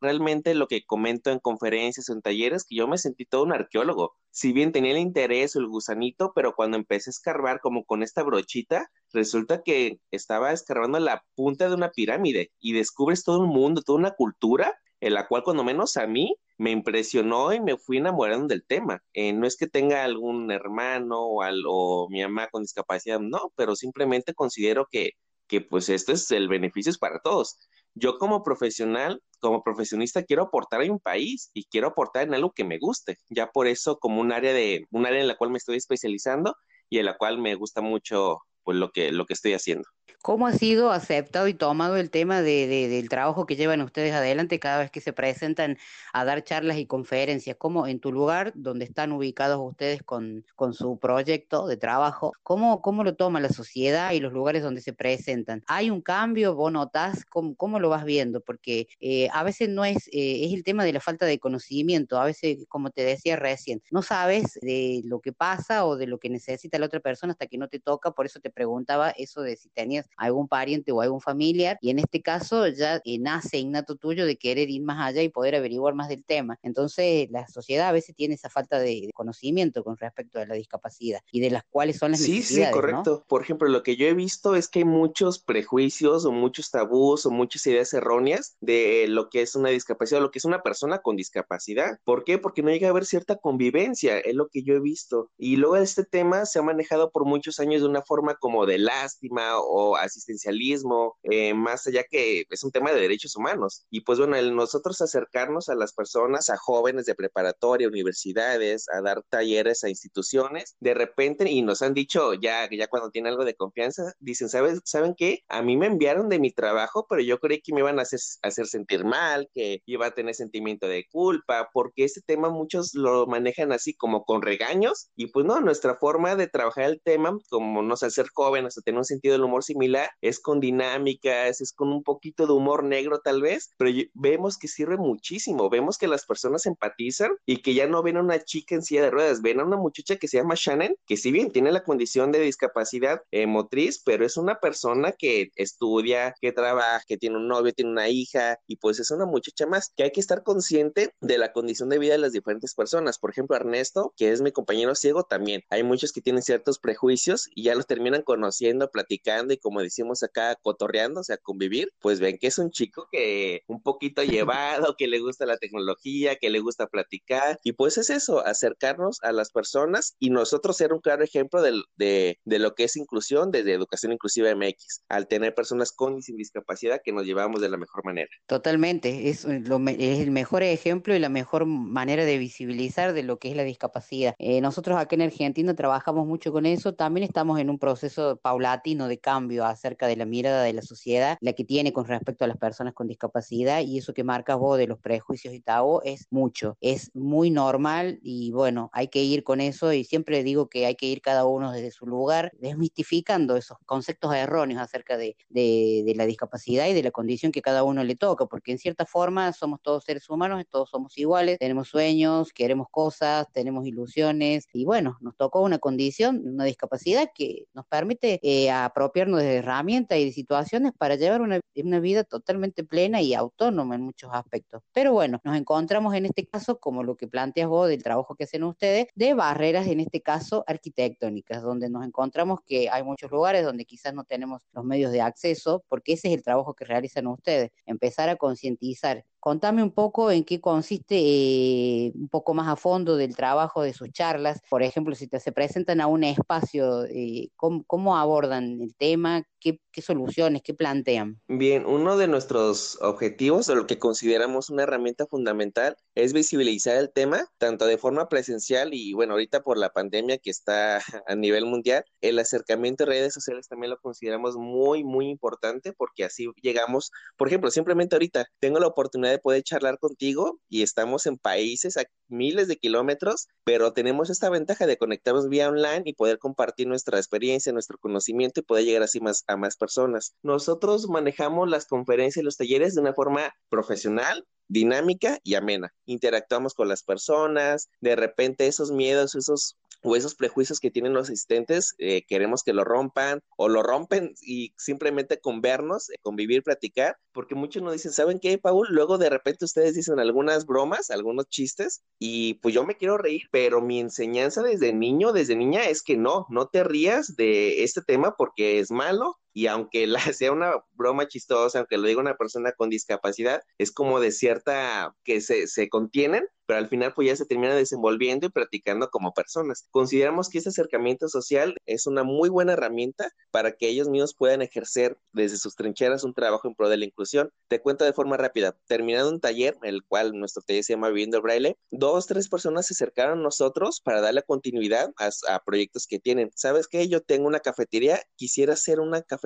realmente lo que comento en conferencias o en talleres, que yo me sentí todo un arqueólogo. Si bien tenía el interés o el gusanito, pero cuando empecé a escarbar como con esta brochita, resulta que estaba escarbando la punta de una pirámide y descubres todo un mundo, toda una cultura en la cual cuando menos a mí me impresionó y me fui enamorando del tema. Eh, no es que tenga algún hermano o, al, o mi mamá con discapacidad, no, pero simplemente considero que, que pues esto es el beneficio es para todos yo como profesional, como profesionista, quiero aportar a un país y quiero aportar en algo que me guste. Ya por eso, como un área de, un área en la cual me estoy especializando y en la cual me gusta mucho pues lo que, lo que estoy haciendo. ¿Cómo ha sido aceptado y tomado el tema de, de, del trabajo que llevan ustedes adelante cada vez que se presentan a dar charlas y conferencias? ¿Cómo en tu lugar, donde están ubicados ustedes con, su proyecto de trabajo, ¿cómo, lo toma la sociedad y los lugares donde se presentan? ¿Hay un cambio? ¿Vos notás? ¿Cómo, cómo lo vas viendo? Porque eh, a veces no es, eh, es el tema de la falta de conocimiento, a veces, como te decía recién, no sabes de lo que pasa o de lo que necesita la otra persona hasta que no te toca, por eso te preguntaba eso de si tenías algún pariente o algún familiar, y en este caso ya eh, nace innato tuyo de querer ir más allá y poder averiguar más del tema. Entonces, la sociedad a veces tiene esa falta de, de conocimiento con respecto a la discapacidad y de las cuales son las sí, necesidades. Sí, correcto. ¿no? Por ejemplo, lo que yo he visto es que hay muchos prejuicios o muchos tabús o muchas ideas erróneas de lo que es una discapacidad o lo que es una persona con discapacidad. ¿Por qué? Porque no llega a haber cierta convivencia, es lo que yo he visto. Y luego este tema se ha manejado por muchos años de una forma como de lástima o asistencialismo, eh, más allá que es un tema de derechos humanos. Y pues bueno, el nosotros acercarnos a las personas, a jóvenes de preparatoria, universidades, a dar talleres a instituciones, de repente, y nos han dicho ya, ya cuando tienen algo de confianza, dicen, ¿sabes, ¿saben qué? A mí me enviaron de mi trabajo, pero yo creí que me iban a hacer, hacer sentir mal, que iba a tener sentimiento de culpa, porque este tema muchos lo manejan así como con regaños, y pues no, nuestra forma de trabajar el tema, como no sé, ser jóvenes o tener un sentido del humor similar, es con dinámicas, es con un poquito de humor negro tal vez, pero vemos que sirve muchísimo, vemos que las personas empatizan y que ya no ven a una chica en silla de ruedas, ven a una muchacha que se llama Shannon, que si bien tiene la condición de discapacidad eh, motriz, pero es una persona que estudia, que trabaja, que tiene un novio, tiene una hija y pues es una muchacha más, que hay que estar consciente de la condición de vida de las diferentes personas. Por ejemplo, Ernesto, que es mi compañero ciego, también hay muchos que tienen ciertos prejuicios y ya los terminan conociendo, platicando y como decimos acá, cotorreando, o sea, convivir, pues ven que es un chico que un poquito llevado, que le gusta la tecnología, que le gusta platicar y pues es eso, acercarnos a las personas y nosotros ser un claro ejemplo de, de, de lo que es inclusión desde Educación Inclusiva MX, al tener personas con y sin discapacidad que nos llevamos de la mejor manera. Totalmente, es, lo, es el mejor ejemplo y la mejor manera de visibilizar de lo que es la discapacidad. Eh, nosotros acá en Argentina trabajamos mucho con eso, también estamos en un proceso paulatino de cambio acerca de la mirada de la sociedad, la que tiene con respecto a las personas con discapacidad y eso que marcas vos de los prejuicios y tabú es mucho, es muy normal y bueno, hay que ir con eso y siempre digo que hay que ir cada uno desde su lugar, desmistificando esos conceptos erróneos acerca de, de, de la discapacidad y de la condición que cada uno le toca, porque en cierta forma somos todos seres humanos, todos somos iguales, tenemos sueños, queremos cosas, tenemos ilusiones y bueno, nos tocó una condición, una discapacidad que nos permite eh, apropiarnos de herramientas y de situaciones para llevar una, una vida totalmente plena y autónoma en muchos aspectos. Pero bueno, nos encontramos en este caso, como lo que planteas vos del trabajo que hacen ustedes, de barreras, en este caso arquitectónicas, donde nos encontramos que hay muchos lugares donde quizás no tenemos los medios de acceso, porque ese es el trabajo que realizan ustedes, empezar a concientizar. Contame un poco en qué consiste eh, un poco más a fondo del trabajo de sus charlas. Por ejemplo, si te, se presentan a un espacio, eh, ¿cómo, cómo abordan el tema? ¿Qué, ¿Qué soluciones? ¿Qué plantean? Bien, uno de nuestros objetivos, o lo que consideramos una herramienta fundamental, es visibilizar el tema, tanto de forma presencial y, bueno, ahorita por la pandemia que está a nivel mundial, el acercamiento a redes sociales también lo consideramos muy, muy importante porque así llegamos, por ejemplo, simplemente ahorita tengo la oportunidad de poder charlar contigo y estamos en países miles de kilómetros, pero tenemos esta ventaja de conectarnos vía online y poder compartir nuestra experiencia, nuestro conocimiento y poder llegar así más a más personas. Nosotros manejamos las conferencias y los talleres de una forma profesional, dinámica y amena. Interactuamos con las personas, de repente esos miedos, esos o esos prejuicios que tienen los asistentes, eh, queremos que lo rompan o lo rompen y simplemente con vernos, eh, convivir, platicar, porque muchos nos dicen, ¿saben qué, Paul? Luego de repente ustedes dicen algunas bromas, algunos chistes y pues yo me quiero reír, pero mi enseñanza desde niño, desde niña es que no, no te rías de este tema porque es malo y aunque la, sea una broma chistosa, aunque lo diga una persona con discapacidad, es como de cierta que se, se contienen, pero al final pues ya se termina desenvolviendo y practicando como personas. Consideramos que este acercamiento social es una muy buena herramienta para que ellos mismos puedan ejercer desde sus trincheras un trabajo en pro de la inclusión. Te cuento de forma rápida, terminando un taller, el cual nuestro taller se llama Viviendo el Braille, dos, tres personas se acercaron a nosotros para darle continuidad a, a proyectos que tienen. ¿Sabes qué? Yo tengo una cafetería, quisiera hacer una cafetería,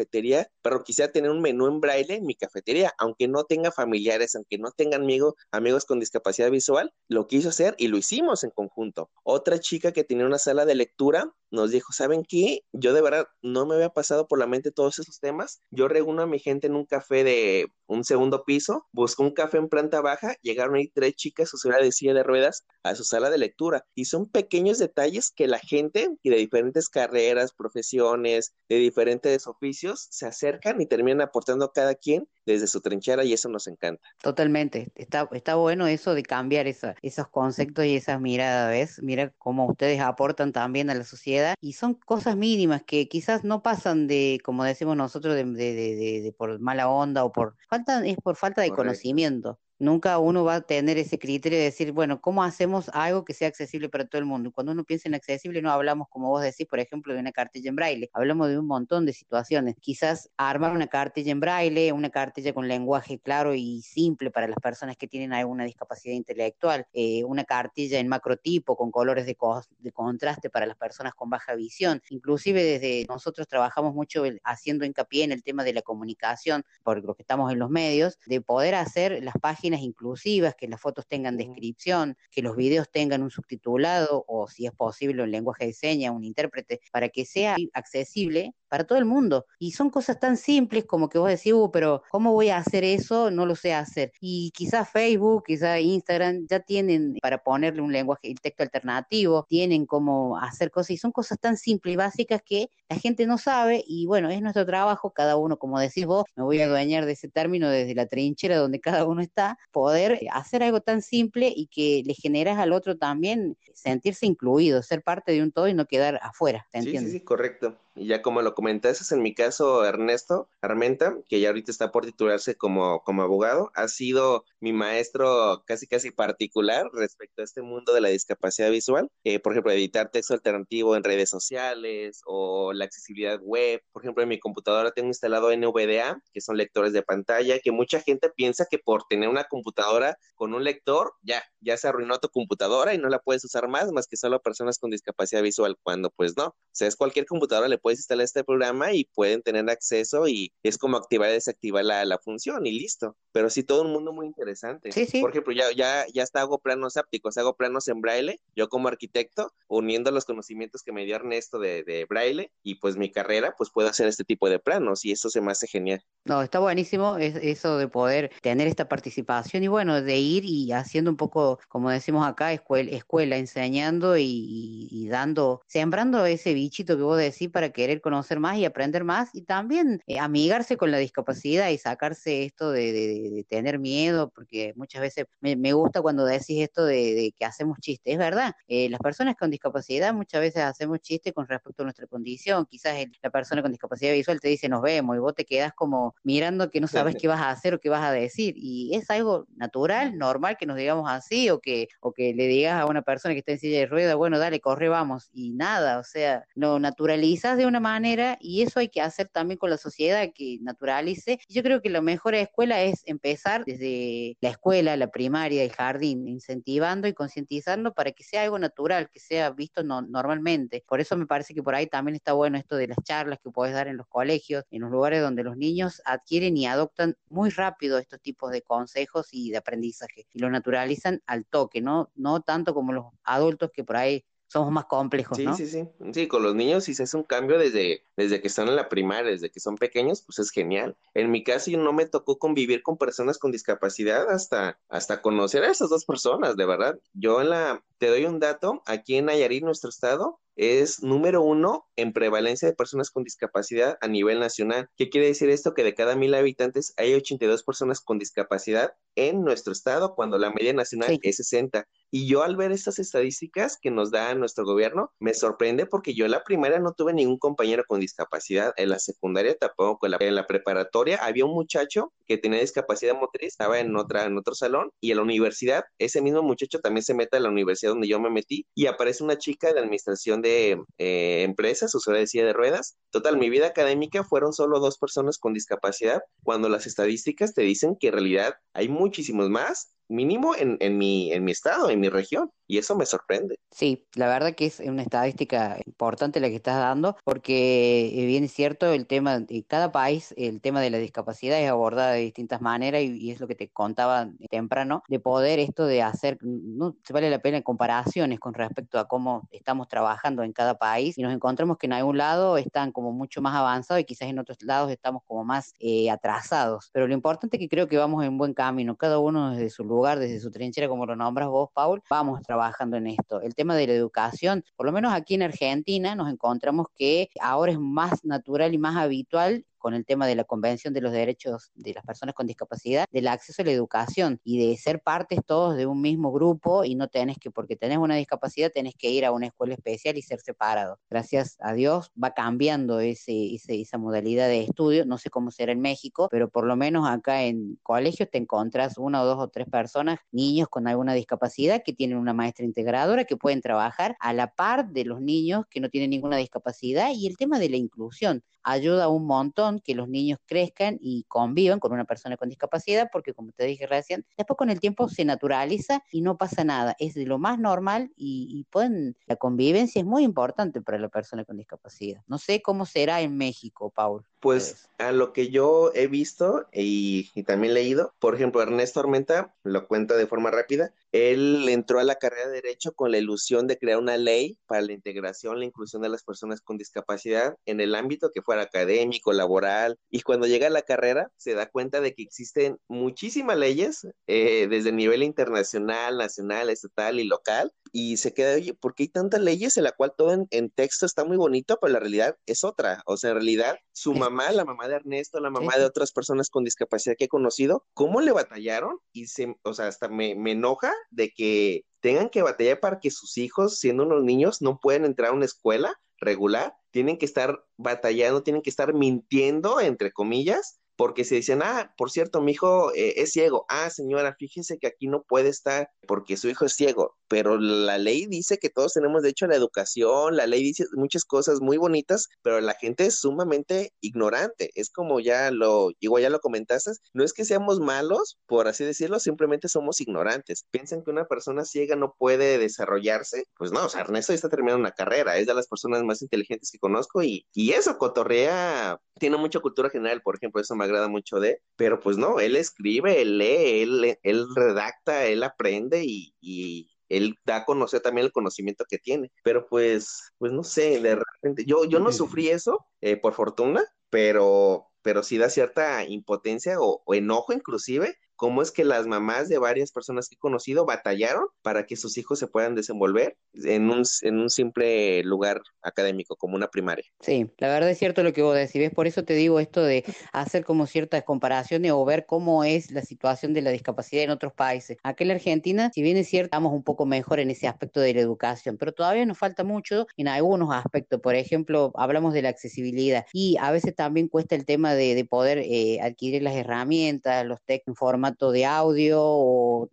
pero quisiera tener un menú en braille en mi cafetería, aunque no tenga familiares, aunque no tenga amigo, amigos con discapacidad visual, lo quiso hacer y lo hicimos en conjunto. Otra chica que tenía una sala de lectura nos dijo, ¿saben qué? Yo de verdad no me había pasado por la mente todos esos temas. Yo reúno a mi gente en un café de un segundo piso, busco un café en planta baja, llegaron ahí tres chicas usuarias de silla de ruedas a su sala de lectura y son pequeños detalles que la gente y de diferentes carreras, profesiones, de diferentes oficios se acercan y terminan aportando cada quien desde su trinchera y eso nos encanta. Totalmente, está, está bueno eso de cambiar esos conceptos y esas miradas, ¿ves? Mira cómo ustedes aportan también a la sociedad y son cosas mínimas que quizás no pasan de, como decimos nosotros, de, de, de, de- de por mala onda o por falta, es por falta de Correcto. conocimiento. Nunca uno va a tener ese criterio de decir, bueno, ¿cómo hacemos algo que sea accesible para todo el mundo? Cuando uno piensa en accesible, no hablamos, como vos decís, por ejemplo, de una cartilla en braille. Hablamos de un montón de situaciones. Quizás armar una cartilla en braille, una cartilla con lenguaje claro y simple para las personas que tienen alguna discapacidad intelectual, eh, una cartilla en macrotipo con colores de, cos- de contraste para las personas con baja visión. Inclusive desde nosotros trabajamos mucho el- haciendo hincapié en el tema de la comunicación, por lo que estamos en los medios, de poder hacer las páginas inclusivas, que las fotos tengan descripción, que los videos tengan un subtitulado o si es posible un lenguaje de señas, un intérprete, para que sea accesible para todo el mundo. Y son cosas tan simples como que vos decís, "Uh, pero ¿cómo voy a hacer eso? No lo sé hacer. Y quizás Facebook, quizás Instagram ya tienen para ponerle un lenguaje, el texto alternativo, tienen cómo hacer cosas y son cosas tan simples y básicas que la gente no sabe y bueno, es nuestro trabajo, cada uno, como decís vos, me voy a adueñar de ese término desde la trinchera donde cada uno está, poder hacer algo tan simple y que le generas al otro también sentirse incluido, ser parte de un todo y no quedar afuera, ¿te Sí, sí, entiendes? sí, correcto. Y ya como lo comentaste, en mi caso, Ernesto Armenta, que ya ahorita está por titularse como, como abogado, ha sido mi maestro casi casi particular respecto a este mundo de la discapacidad visual. Eh, por ejemplo, editar texto alternativo en redes sociales o la accesibilidad web. Por ejemplo, en mi computadora tengo instalado NVDA, que son lectores de pantalla, que mucha gente piensa que por tener una computadora con un lector, ya, ya se arruinó tu computadora y no la puedes usar más, más que solo personas con discapacidad visual, cuando pues no. O sea, es cualquier computadora, le puedes instalar este programa y pueden tener acceso y es como activar y desactivar la, la función y listo. Pero sí, todo un mundo muy interesante. Sí, sí. Por ejemplo, ya, ya, ya hasta hago planos ápticos, hago planos en braille, yo como arquitecto, uniendo los conocimientos que me dio Ernesto de, de braille y pues mi carrera, pues puedo hacer este tipo de planos y eso se me hace genial. No, está buenísimo es, eso de poder tener esta participación y bueno, de ir y haciendo un poco, como decimos acá, escuela, escuela enseñando y, y- y dando, sembrando ese bichito que vos decís para querer conocer más y aprender más y también eh, amigarse con la discapacidad y sacarse esto de, de- de- tener miedo, porque muchas veces me, me gusta cuando decís esto de, de que hacemos chistes, es verdad, eh, las personas con discapacidad muchas veces hacemos chistes con respecto a nuestra condición, quizás el- la persona con discapacidad visual te dice nos vemos y vos te quedas como mirando que no sabes qué vas a hacer o qué vas a decir. Y es algo natural, normal que nos digamos así o que, o que le digas a una persona que está en silla de ruedas, bueno, dale, corre, vamos y nada, o sea, lo naturalizas de una manera y eso hay que hacer también con la sociedad que naturalice. Yo creo que la mejor escuela es empezar desde la escuela, la primaria, el jardín, incentivando y concientizando para que sea algo natural, que sea visto no- normalmente. Por eso me parece que por ahí también está bueno esto de las charlas que puedes dar en los colegios, en los lugares donde los niños adquieren y adoptan muy rápido estos tipos de consejos y de aprendizaje y lo naturalizan al toque, ¿no? No tanto como los adultos que por ahí somos más complejos, Sí, ¿no? sí, sí. Sí, con los niños si se hace un cambio desde, desde que están en la primaria, desde que son pequeños, pues es genial. En mi caso, yo no me tocó convivir con personas con discapacidad hasta, hasta conocer a esas dos personas, de verdad. Yo en la, te doy un dato, aquí en Nayarit, nuestro estado, es número uno en prevalencia de personas con discapacidad a nivel nacional. ¿Qué quiere decir esto? Que de cada mil habitantes hay 82 personas con discapacidad en nuestro estado, cuando la media nacional es 60. Y yo al ver estas estadísticas que nos da nuestro gobierno, me sorprende porque yo en la primaria no tuve ningún compañero con discapacidad, en la secundaria tampoco, en la, en la preparatoria había un muchacho que tenía discapacidad motriz, estaba en, otra, en otro salón, y en la universidad, ese mismo muchacho también se mete a la universidad donde yo me metí, y aparece una chica de administración de eh, empresas, usuaria de silla de ruedas. Total, mi vida académica fueron solo dos personas con discapacidad, cuando las estadísticas te dicen que en realidad hay muchísimos más mínimo en, en, mi, en mi estado, en mi región, y eso me sorprende. Sí, la verdad que es una estadística importante la que estás dando, porque eh, bien es cierto, el tema de cada país, el tema de la discapacidad es abordada de distintas maneras y, y es lo que te contaba temprano, de poder esto de hacer, no se vale la pena comparaciones con respecto a cómo estamos trabajando en cada país y nos encontramos que en algún lado están como mucho más avanzados y quizás en otros lados estamos como más eh, atrasados, pero lo importante es que creo que vamos en buen camino, cada uno desde su lugar, desde su trinchera, como lo nombras vos, Paul, vamos trabajando en esto. El tema de la educación, por lo menos aquí en Argentina, nos encontramos que ahora es más natural y más habitual con el tema de la Convención de los Derechos de las Personas con Discapacidad, del acceso a la educación y de ser partes todos de un mismo grupo y no tenés que, porque tenés una discapacidad, tenés que ir a una escuela especial y ser separado. Gracias a Dios va cambiando ese, ese, esa modalidad de estudio, no sé cómo será en México, pero por lo menos acá en colegios te encontrás una o dos o tres personas, niños con alguna discapacidad que tienen una maestra integradora que pueden trabajar a la par de los niños que no tienen ninguna discapacidad y el tema de la inclusión ayuda un montón que los niños crezcan y convivan con una persona con discapacidad, porque como te dije recién, después con el tiempo se naturaliza y no pasa nada, es de lo más normal y, y pueden, la convivencia es muy importante para la persona con discapacidad. No sé cómo será en México, Paul. Pues a lo que yo he visto y, y, también leído, por ejemplo, Ernesto Armenta lo cuenta de forma rápida, él entró a la carrera de Derecho con la ilusión de crear una ley para la integración, la inclusión de las personas con discapacidad en el ámbito que fuera académico, laboral, y cuando llega a la carrera se da cuenta de que existen muchísimas leyes eh, desde el nivel internacional, nacional, estatal y local, y se queda, oye, ¿por qué hay tantas leyes en la cual todo en, en texto está muy bonito, pero la realidad es otra? O sea, en realidad su mamá, la mamá de Ernesto, la mamá Sí. de otras personas con discapacidad que he conocido, ¿cómo le batallaron? Y se, o sea, hasta me, me enoja de que tengan que batallar para que sus hijos, siendo unos niños, no pueden entrar a una escuela regular, tienen que estar batallando, tienen que estar mintiendo, entre comillas, porque se dicen, ah, por cierto, mi hijo eh, es ciego. Ah, señora, fíjese que aquí no puede estar porque su hijo es ciego, pero la ley dice que todos tenemos derecho a la educación, la ley dice muchas cosas muy bonitas, pero la gente es sumamente ignorante. Es como ya lo, igual ya lo comentaste, no es que seamos malos, por así decirlo, simplemente somos ignorantes. Piensan que una persona ciega no puede desarrollarse. Pues no, o sea, Ernesto está terminando una carrera, es de las personas más inteligentes que conozco y, y eso, cotorrea, tiene mucha cultura general, por ejemplo, eso me agrada mucho de, pero pues no, él escribe, él lee, él, él redacta, él aprende y, y él da a conocer también el conocimiento que tiene. Pero pues, pues no sé, de repente, yo, yo no sufrí eso, eh, por fortuna, pero, pero sí da cierta impotencia o, o enojo inclusive cómo es que las mamás de varias personas que he conocido batallaron para que sus hijos se puedan desenvolver en un, en un simple lugar académico, como una primaria. Sí, la verdad es cierto lo que vos decís, ¿ves? por eso te digo esto de hacer como ciertas comparaciones o ver cómo es la situación de la discapacidad en otros países. Aquí en la Argentina, si bien es cierto, estamos un poco mejor en ese aspecto de la educación, pero todavía nos falta mucho en algunos aspectos. Por ejemplo, hablamos de la accesibilidad y a veces también cuesta el tema de, de poder eh, adquirir las herramientas, los textos en de audio o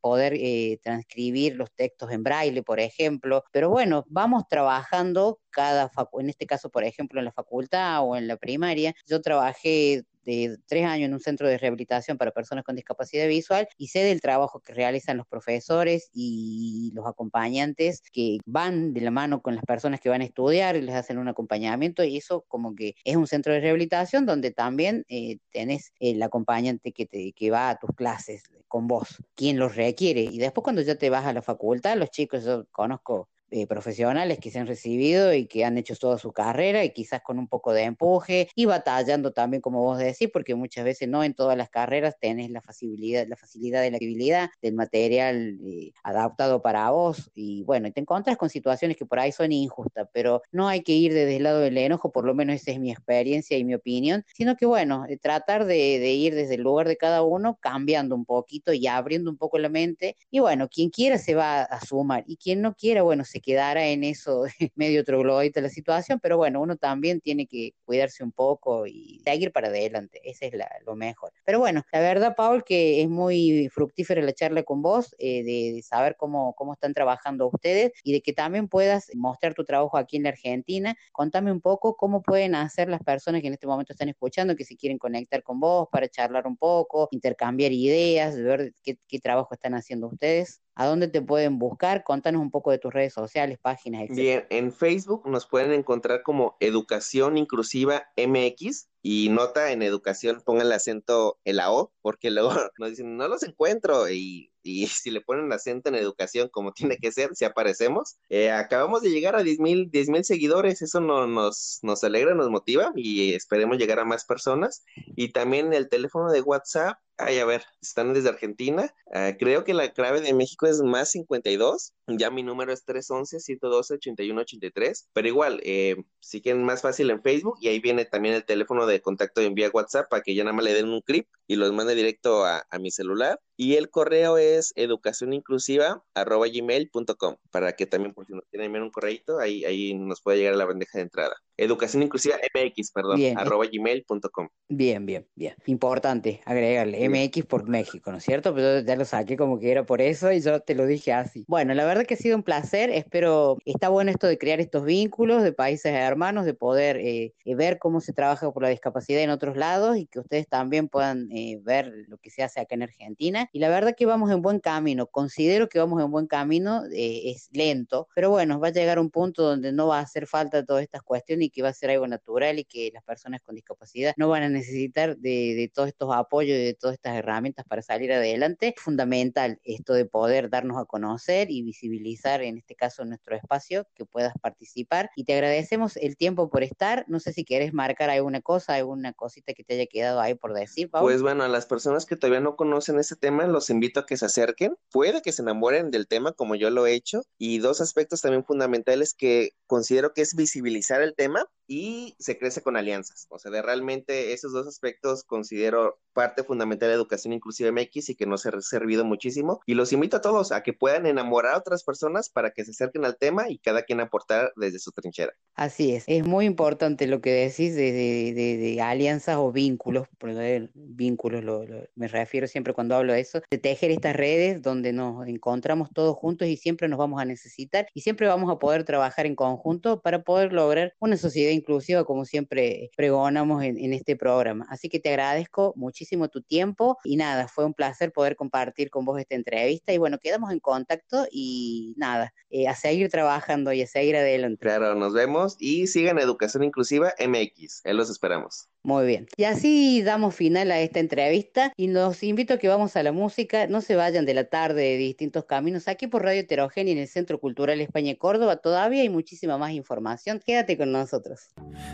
poder eh, transcribir los textos en braille, por ejemplo. Pero bueno, vamos trabajando cada, en este caso, por ejemplo, en la facultad o en la primaria. Yo trabajé de tres años en un centro de rehabilitación para personas con discapacidad visual y sé del trabajo que realizan los profesores y los acompañantes que van de la mano con las personas que van a estudiar y les hacen un acompañamiento y eso como que es un centro de rehabilitación donde también eh, tenés el acompañante que, te, que va a tus clases con vos, quien los requiere. Y después cuando ya te vas a la facultad, los chicos, yo conozco eh, profesionales que se han recibido y que han hecho toda su carrera y quizás con un poco de empuje y batallando también, como vos decís, porque muchas veces no en todas las carreras tenés la facilidad, la facilidad de la actividad del material eh, adaptado para vos. Y bueno, te encuentras con situaciones que por ahí son injustas, pero no hay que ir desde el lado del enojo, por lo menos esa es mi experiencia y mi opinión, sino que bueno, eh, tratar de, de ir desde el lugar de cada uno, cambiando un poquito y abriendo un poco la mente. Y bueno, quien quiera se va a sumar y quien no quiera, bueno, se quedara en eso medio troglodita la situación, pero bueno, uno también tiene que cuidarse un poco y seguir para adelante, ese es la- lo mejor. Pero bueno, la verdad, Paul, que es muy fructífera la charla con vos, eh, de, de saber cómo, cómo están trabajando ustedes y de que también puedas mostrar tu trabajo aquí en la Argentina. Contame un poco cómo pueden hacer las personas que en este momento están escuchando, que se quieren conectar con vos para charlar un poco, intercambiar ideas, ver qué, qué trabajo están haciendo ustedes. ¿A dónde te pueden buscar? Contanos un poco de tus redes sociales, páginas, etc. Bien, en Facebook nos pueden encontrar como Educación Inclusiva MX y nota en educación, pongan el acento en la O, porque luego nos dicen, no los encuentro y, y si le ponen acento en educación como tiene que ser, si aparecemos. Eh, acabamos de llegar a 10 mil seguidores, eso no- nos, nos alegra, nos motiva y esperemos llegar a más personas. Y también el teléfono de WhatsApp. Ay, a ver, están desde Argentina. Ah, creo que la clave de México es más 52. Ya mi número es 311-112-8183. Pero igual, eh, si quieren más fácil en Facebook y ahí viene también el teléfono de contacto en vía WhatsApp para que ya nada más le den un clip y los mande directo a, mi celular. Y el correo es educacioninclusiva.gmail.com para que también, por si nos quieren enviar un correito, ahí, ahí nos puede llegar a la bandeja de entrada. Educación Inclusiva MX, perdón, Bien. arroba gmail.com. Bien, bien, bien. Importante agregarle MX por México, ¿no es cierto? Pero yo ya lo saqué como que era por eso y yo te lo dije así. Bueno, la verdad que ha sido un placer. Espero, está bueno esto de crear estos vínculos de países hermanos, de poder eh, eh, ver cómo se trabaja por la discapacidad en otros lados y que ustedes también puedan eh, ver lo que se hace acá en Argentina. Y la verdad que vamos en buen camino. Considero que vamos en buen camino. eh, es lento, pero bueno, va a llegar un punto donde no va a hacer falta todas estas cuestiones y que va a ser algo natural y que las personas con discapacidad no van a necesitar de, de todos estos apoyos y de todas estas herramientas para salir adelante. Fundamental esto de poder darnos a conocer y visibilizar, en este caso, nuestro espacio, que puedas participar. Y te agradecemos el tiempo por estar. No sé si quieres marcar alguna cosa, alguna cosita que te haya quedado ahí por decir, Paul. Pues bueno, a las personas que todavía no conocen este tema, los invito a que se acerquen. Puede que se enamoren del tema como yo lo he hecho. Y dos aspectos también fundamentales que considero que es visibilizar el tema tema y se crece con alianzas. O sea, de realmente esos dos aspectos considero parte fundamental de Educación Inclusiva MX y que nos ha servido muchísimo. Y los invito a todos a que puedan enamorar a otras personas para que se acerquen al tema y cada quien aportar desde su trinchera. Así es, es muy importante lo que decís de, de- de- de alianzas o vínculos, porque vínculos lo- lo- me refiero siempre cuando hablo de eso, de tejer estas redes donde nos encontramos todos juntos y siempre nos vamos a necesitar y siempre vamos a poder trabajar en conjunto para poder lograr una sociedad inclusiva como siempre pregonamos en, este programa. Así que te agradezco muchísimo tu tiempo y nada, fue un placer poder compartir con vos esta entrevista y bueno, quedamos en contacto y nada, eh, a seguir trabajando y a seguir adelante. Claro, nos vemos y sigan Educación Inclusiva MX. Ahí los esperamos. Muy bien. Y así damos final a esta entrevista y los invito a que vamos a la música. No se vayan de la tarde de distintos caminos. Aquí por Radio Heterogénea en el Centro Cultural España y Córdoba todavía hay muchísima más información. Quédate con nosotros.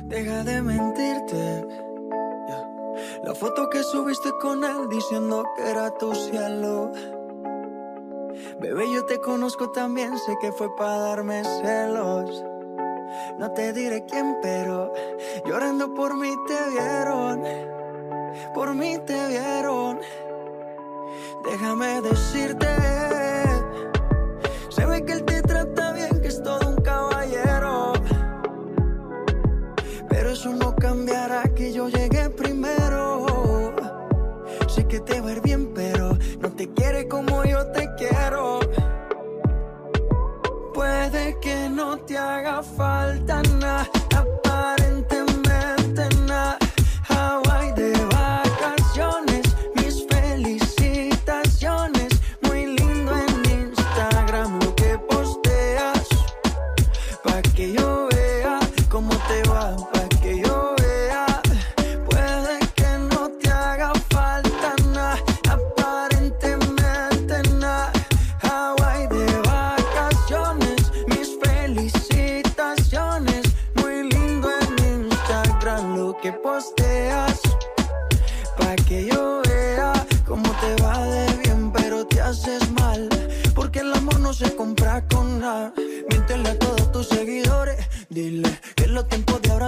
Deja de mentirte. La foto que subiste con él diciendo que era tu cielo. Bebé, yo te conozco también, sé que fue para darme celos. No te diré quién, pero llorando por mí te vieron. Por mí te vieron. Déjame decirte, se ve que él te trata bien, que es todo un caballero. Pero eso no cambiará que yo llegué primero. Sé que te va a te haga falta nada,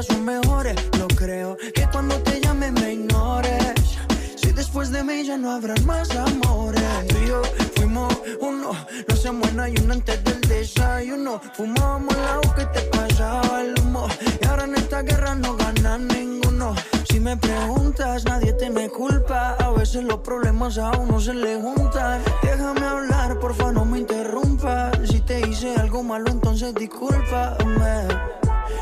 son mejores. No creo que cuando te llame me ignores. Si después de mí ya no habrán más amores. Tú y yo fuimos uno. No se muera y uno antes del desayuno. Fumábamos agua que te pasaba el humo. Y ahora en esta guerra no gana ninguno. Si me preguntas, nadie te me culpa. A veces los problemas a uno se le juntan. Déjame hablar, porfa, no me interrumpas. Si te hice algo malo, entonces discúlpame.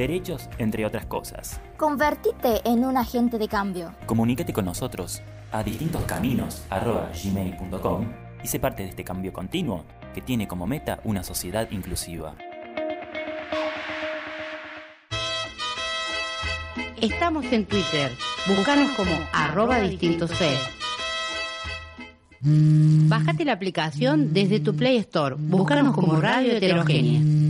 derechos, entre otras cosas. Convertite en un agente de cambio. Comunícate con nosotros a distintoscaminos.gmail.com y sé parte de este cambio continuo que tiene como meta una sociedad inclusiva. Estamos en Twitter. Búscanos como arroba distintos C. Bájate la aplicación desde tu Play Store. Búscanos como Radio Heterogénea.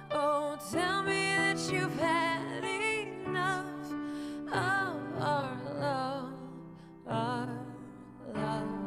oh, tell me that you've had enough of our love, our love.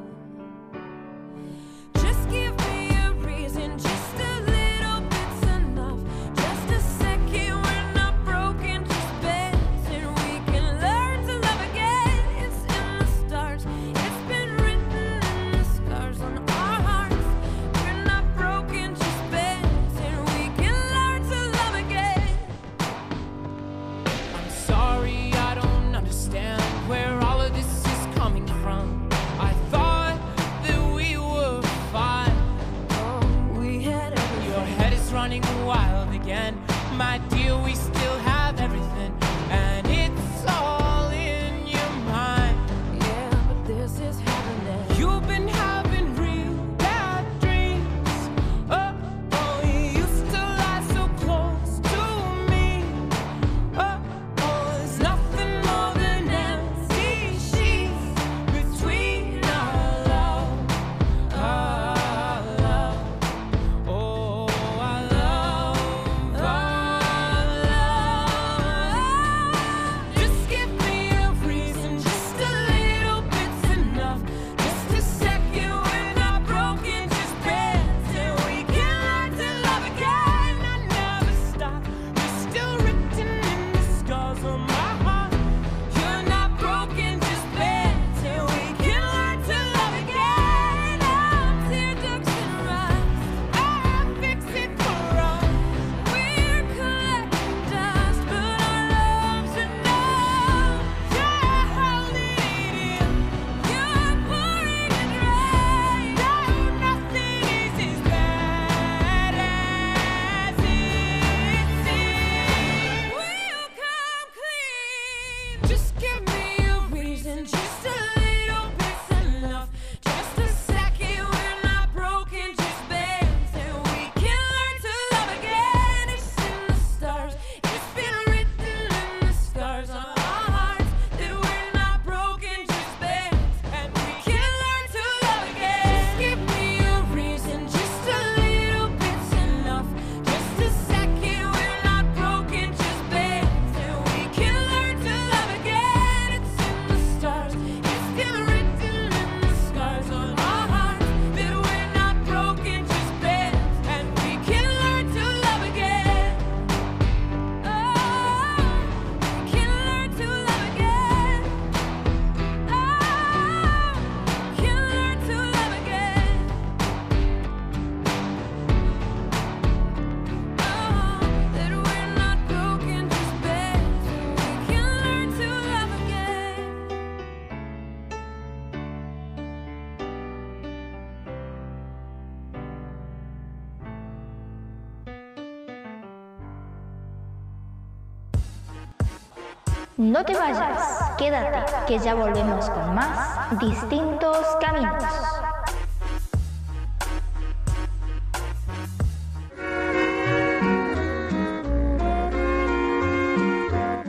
No te vayas, quédate, que ya volvemos con más distintos caminos.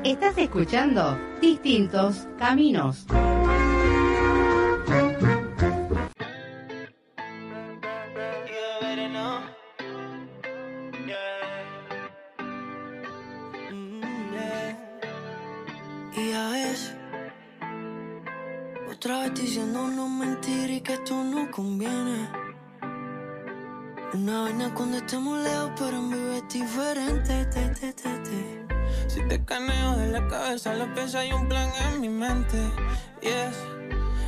Estás escuchando distintos caminos. piensa, lo piensa, hay un plan en mi mente. Yes,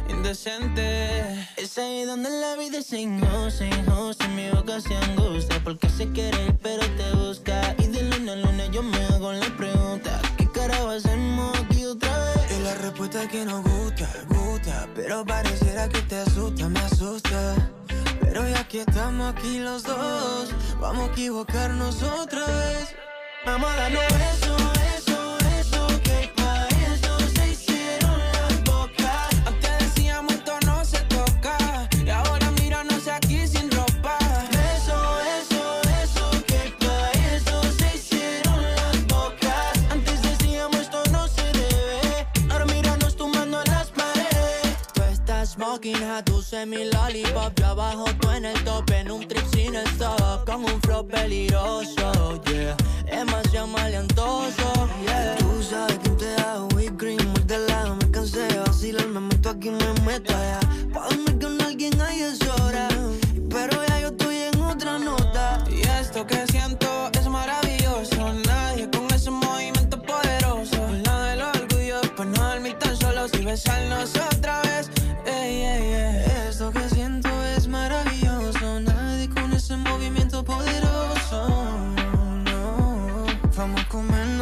indecente. Es ahí donde la vida se enjosa, enjosa, mi boca se angustia. Porque se quiere pero te busca. Y de luna a luna yo me hago la pregunta: ¿Qué cara carajo hacemos aquí otra vez? Y la respuesta es que no gusta, gusta. Pero pareciera que te asusta, me asusta. Pero ya que estamos aquí los dos, vamos a equivocarnos otra vez. Vamos a darnos esquina, tú mi lollipop. Yo abajo tú en el top, en un trip sin el stop. Con un flow peligroso, yeah. Demasiado maleantoso, yeah. Tú sabes que te hago whipped cream, muy de lado. Me cansé de vacilar, me meto aquí, me meto allá. Pa' dormir con alguien ahí es hora. Pero ya yo estoy en otra nota. Y esto que siento es maravilloso. Nadie con ese movimiento poderoso. Nada del orgullo, pues no dormir tan solos y besarnos otra vez.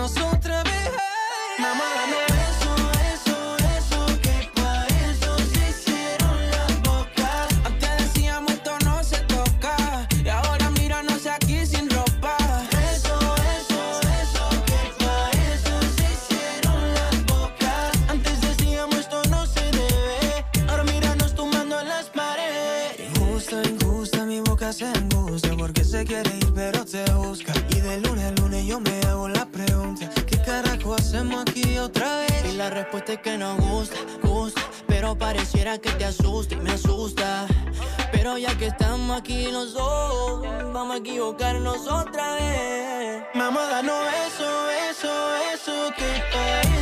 nosotros. Y la respuesta es que nos gusta, gusta. Pero pareciera que te asusta y me asusta. Pero ya que estamos aquí los dos, vamos a equivocarnos otra vez. Mamá, danos eso, eso, eso, que pa'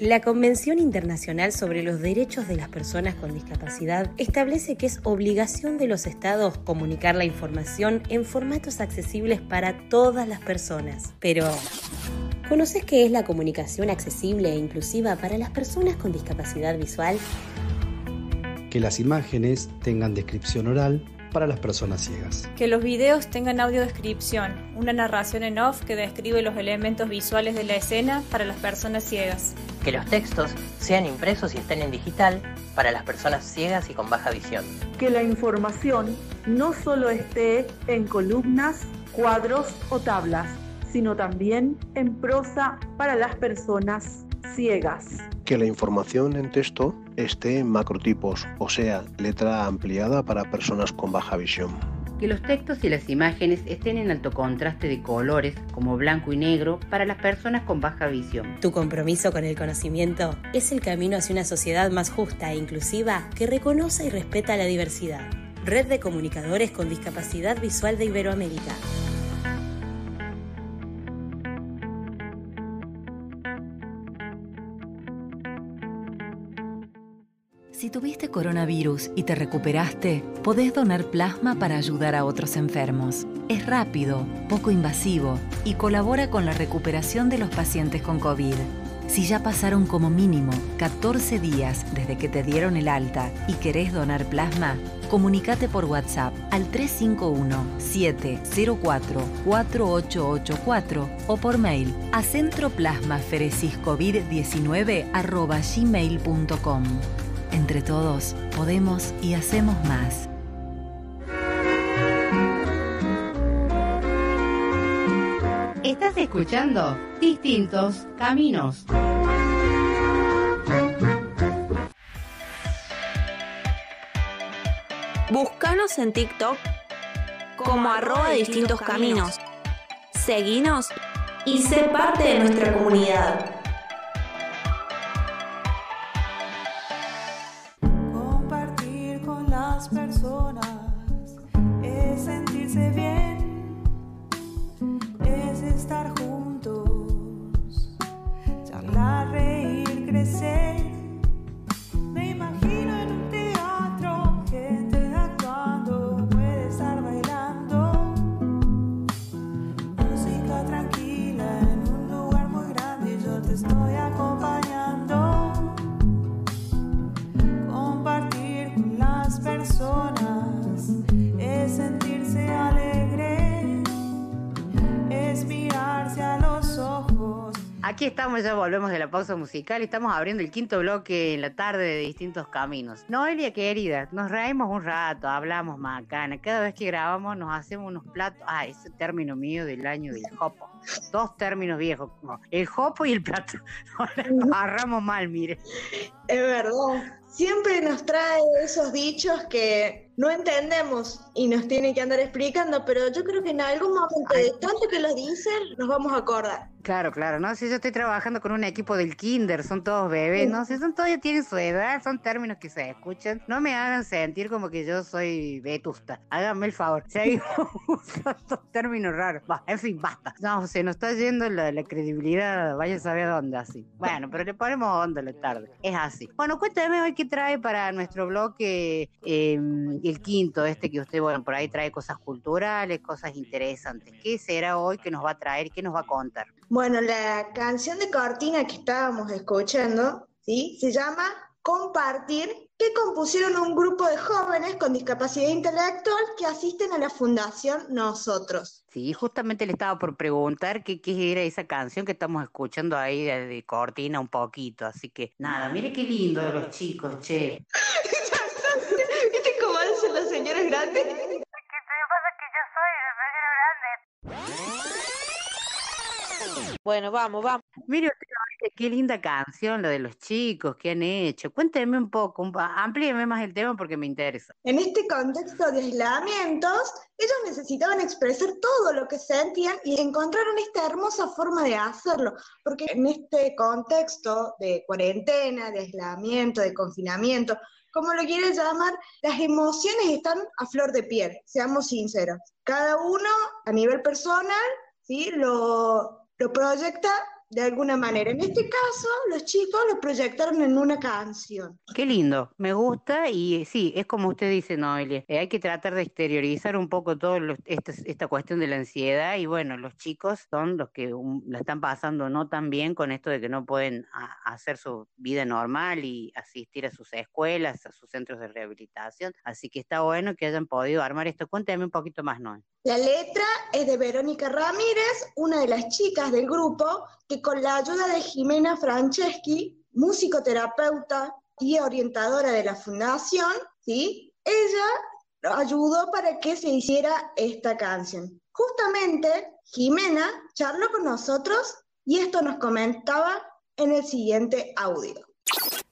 La Convención Internacional sobre los Derechos de las Personas con Discapacidad establece que es obligación de los estados comunicar la información en formatos accesibles para todas las personas. Pero, ¿conoces qué es la comunicación accesible e inclusiva para las personas con discapacidad visual? Que las imágenes tengan descripción oral para las personas ciegas. Que los videos tengan audiodescripción, una narración en off que describe los elementos visuales de la escena para las personas ciegas. Que los textos sean impresos y estén en digital para las personas ciegas y con baja visión. que la información no solo esté en columnas, cuadros o tablas, sino también en prosa para las personas ciegas. Que la información en texto esté en macrotipos, o sea, letra ampliada para personas con baja visión. Que los textos y las imágenes estén en alto contraste de colores, como blanco y negro, para las personas con baja visión. Tu compromiso con el conocimiento es el camino hacia una sociedad más justa e inclusiva que reconoce y respeta la diversidad. Red de Comunicadores con Discapacidad Visual de Iberoamérica. Si tuviste coronavirus y te recuperaste, podés donar plasma para ayudar a otros enfermos. Es rápido, poco invasivo y colabora con la recuperación de los pacientes con COVID. Si ya pasaron como mínimo 14 días desde que te dieron el alta y querés donar plasma, comunícate por WhatsApp al 351-704-4884 o por mail a centroplasmaferesiscovid19 Entre todos, podemos y hacemos más. Estás escuchando Distintos Caminos. Búscanos en TikTok como arroba distintos caminos. Seguinos y sé parte de nuestra comunidad. Personas es sentirse bien, es estar juntos, charlar, reír, crecer. Personas es sentirse alegre, es mirarse a los ojos. Aquí estamos, ya volvemos de la pausa musical y estamos abriendo el quinto bloque en la tarde de distintos caminos. Noelia, querida, nos reímos un rato, hablamos macana. Cada vez que grabamos nos hacemos unos platos. Ah, ese término mío del año del jopo. Dos términos viejos, como el jopo y el plato. Nos agarramos mal, mire. Es verdad. Siempre nos trae esos dichos que no entendemos y nos tiene que andar explicando, pero yo creo que en algún momento de tanto que los dicen, nos vamos a acordar. Claro, claro, ¿no? Si yo estoy trabajando con un equipo del kinder, son todos bebés, ¿no? Si son todos ya tienen su edad, son términos que se escuchan. No me hagan sentir como que yo soy vetusta. Háganme el favor. Seguimos usando términos raros. Va, en fin, basta. No, se nos está yendo la, credibilidad, vaya a saber dónde así. Bueno, pero le ponemos onda la tarde. Es así. Bueno, cuéntame hoy qué trae para nuestro bloque eh, el quinto, este que usted, bueno, por ahí trae cosas culturales, cosas interesantes. ¿Qué será hoy que nos va a traer? ¿Qué nos va a contar? Bueno, la canción de cortina que estábamos escuchando, ¿sí? Se llama Compartir, que compusieron un grupo de jóvenes con discapacidad intelectual que asisten a la Fundación Nosotros. Sí, justamente le estaba por preguntar qué, qué era esa canción que estamos escuchando ahí de, de cortina un poquito, así que nada, mire qué lindo de los chicos, che. ¿Viste cómo hacen las señoras grandes? Bueno, vamos, vamos. Mire qué linda canción, lo de los chicos que han hecho. Cuénteme un poco, amplíeme más el tema porque me interesa. En este contexto de aislamientos, ellos necesitaban expresar todo lo que sentían y encontraron esta hermosa forma de hacerlo, porque en este contexto de cuarentena, de aislamiento, de confinamiento, como lo quieran llamar, las emociones están a flor de piel, seamos sinceros. Cada uno a nivel personal, ¿sí? Lo proyecta de alguna manera. En este caso, los chicos lo proyectaron en una canción. Qué lindo, me gusta y sí, es como usted dice, Noelia, eh, hay que tratar de exteriorizar un poco todo esta, esta cuestión de la ansiedad y bueno, los chicos son los que um, la están pasando no tan bien con esto de que no pueden a- hacer su vida normal y asistir a sus escuelas, a sus centros de rehabilitación, así que está bueno que hayan podido armar esto. Cuéntame un poquito más, Noel. La letra es de Verónica Ramírez, una de las chicas del grupo, que con la ayuda de Jimena Franceschi, musicoterapeuta y orientadora de la fundación, ¿sí? ella ayudó para que se hiciera esta canción. Justamente, Jimena charló con nosotros y esto nos comentaba en el siguiente audio.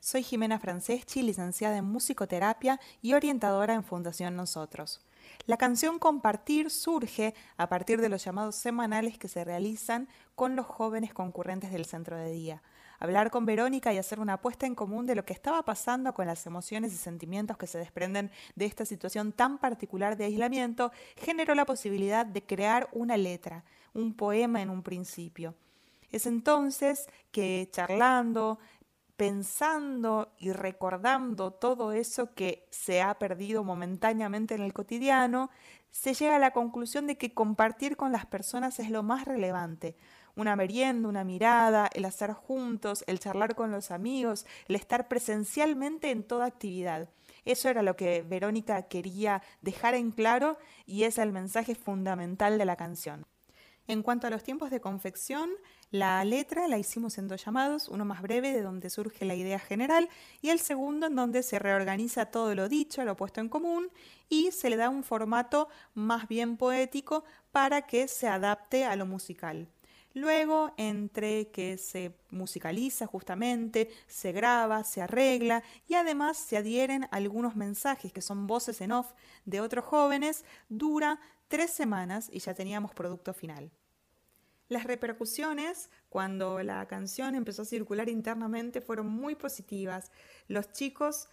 Soy Jimena Franceschi, licenciada en musicoterapia y orientadora en Fundación Nosotros. La canción Compartir surge a partir de los llamados semanales que se realizan con los jóvenes concurrentes del centro de día. Hablar con Verónica y hacer una apuesta en común de lo que estaba pasando con las emociones y sentimientos que se desprenden de esta situación tan particular de aislamiento generó la posibilidad de crear una letra, un poema en un principio. Es entonces que charlando, pensando y recordando todo eso que se ha perdido momentáneamente en el cotidiano, se llega a la conclusión de que compartir con las personas es lo más relevante. Una merienda, una mirada, el hacer juntos, el charlar con los amigos, el estar presencialmente en toda actividad. Eso era lo que Verónica quería dejar en claro y es el mensaje fundamental de la canción. En cuanto a los tiempos de confección, la letra la hicimos en dos llamados, uno más breve de donde surge la idea general y el segundo en donde se reorganiza todo lo dicho, lo puesto en común y se le da un formato más bien poético para que se adapte a lo musical. Luego, entre que se musicaliza justamente, se graba, se arregla y además se adhieren algunos mensajes que son voces en off de otros jóvenes, dura tres semanas y ya teníamos producto final. Las repercusiones cuando la canción empezó a circular internamente fueron muy positivas. Los chicos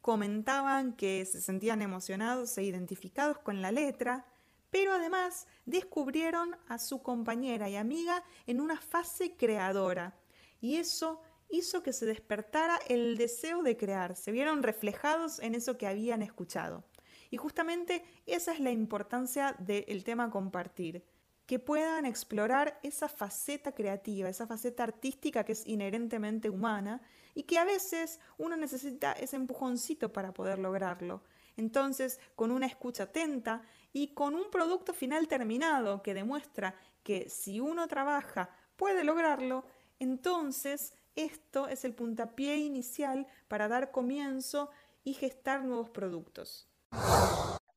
comentaban que se sentían emocionados e identificados con la letra, pero además descubrieron a su compañera y amiga en una fase creadora. Y eso hizo que se despertara el deseo de crear, se vieron reflejados en eso que habían escuchado. Y justamente esa es la importancia del tema compartir, que puedan explorar esa faceta creativa, esa faceta artística que es inherentemente humana y que a veces uno necesita ese empujoncito para poder lograrlo. Entonces, con una escucha atenta y con un producto final terminado que demuestra que si uno trabaja puede lograrlo, entonces esto es el puntapié inicial para dar comienzo y gestar nuevos productos.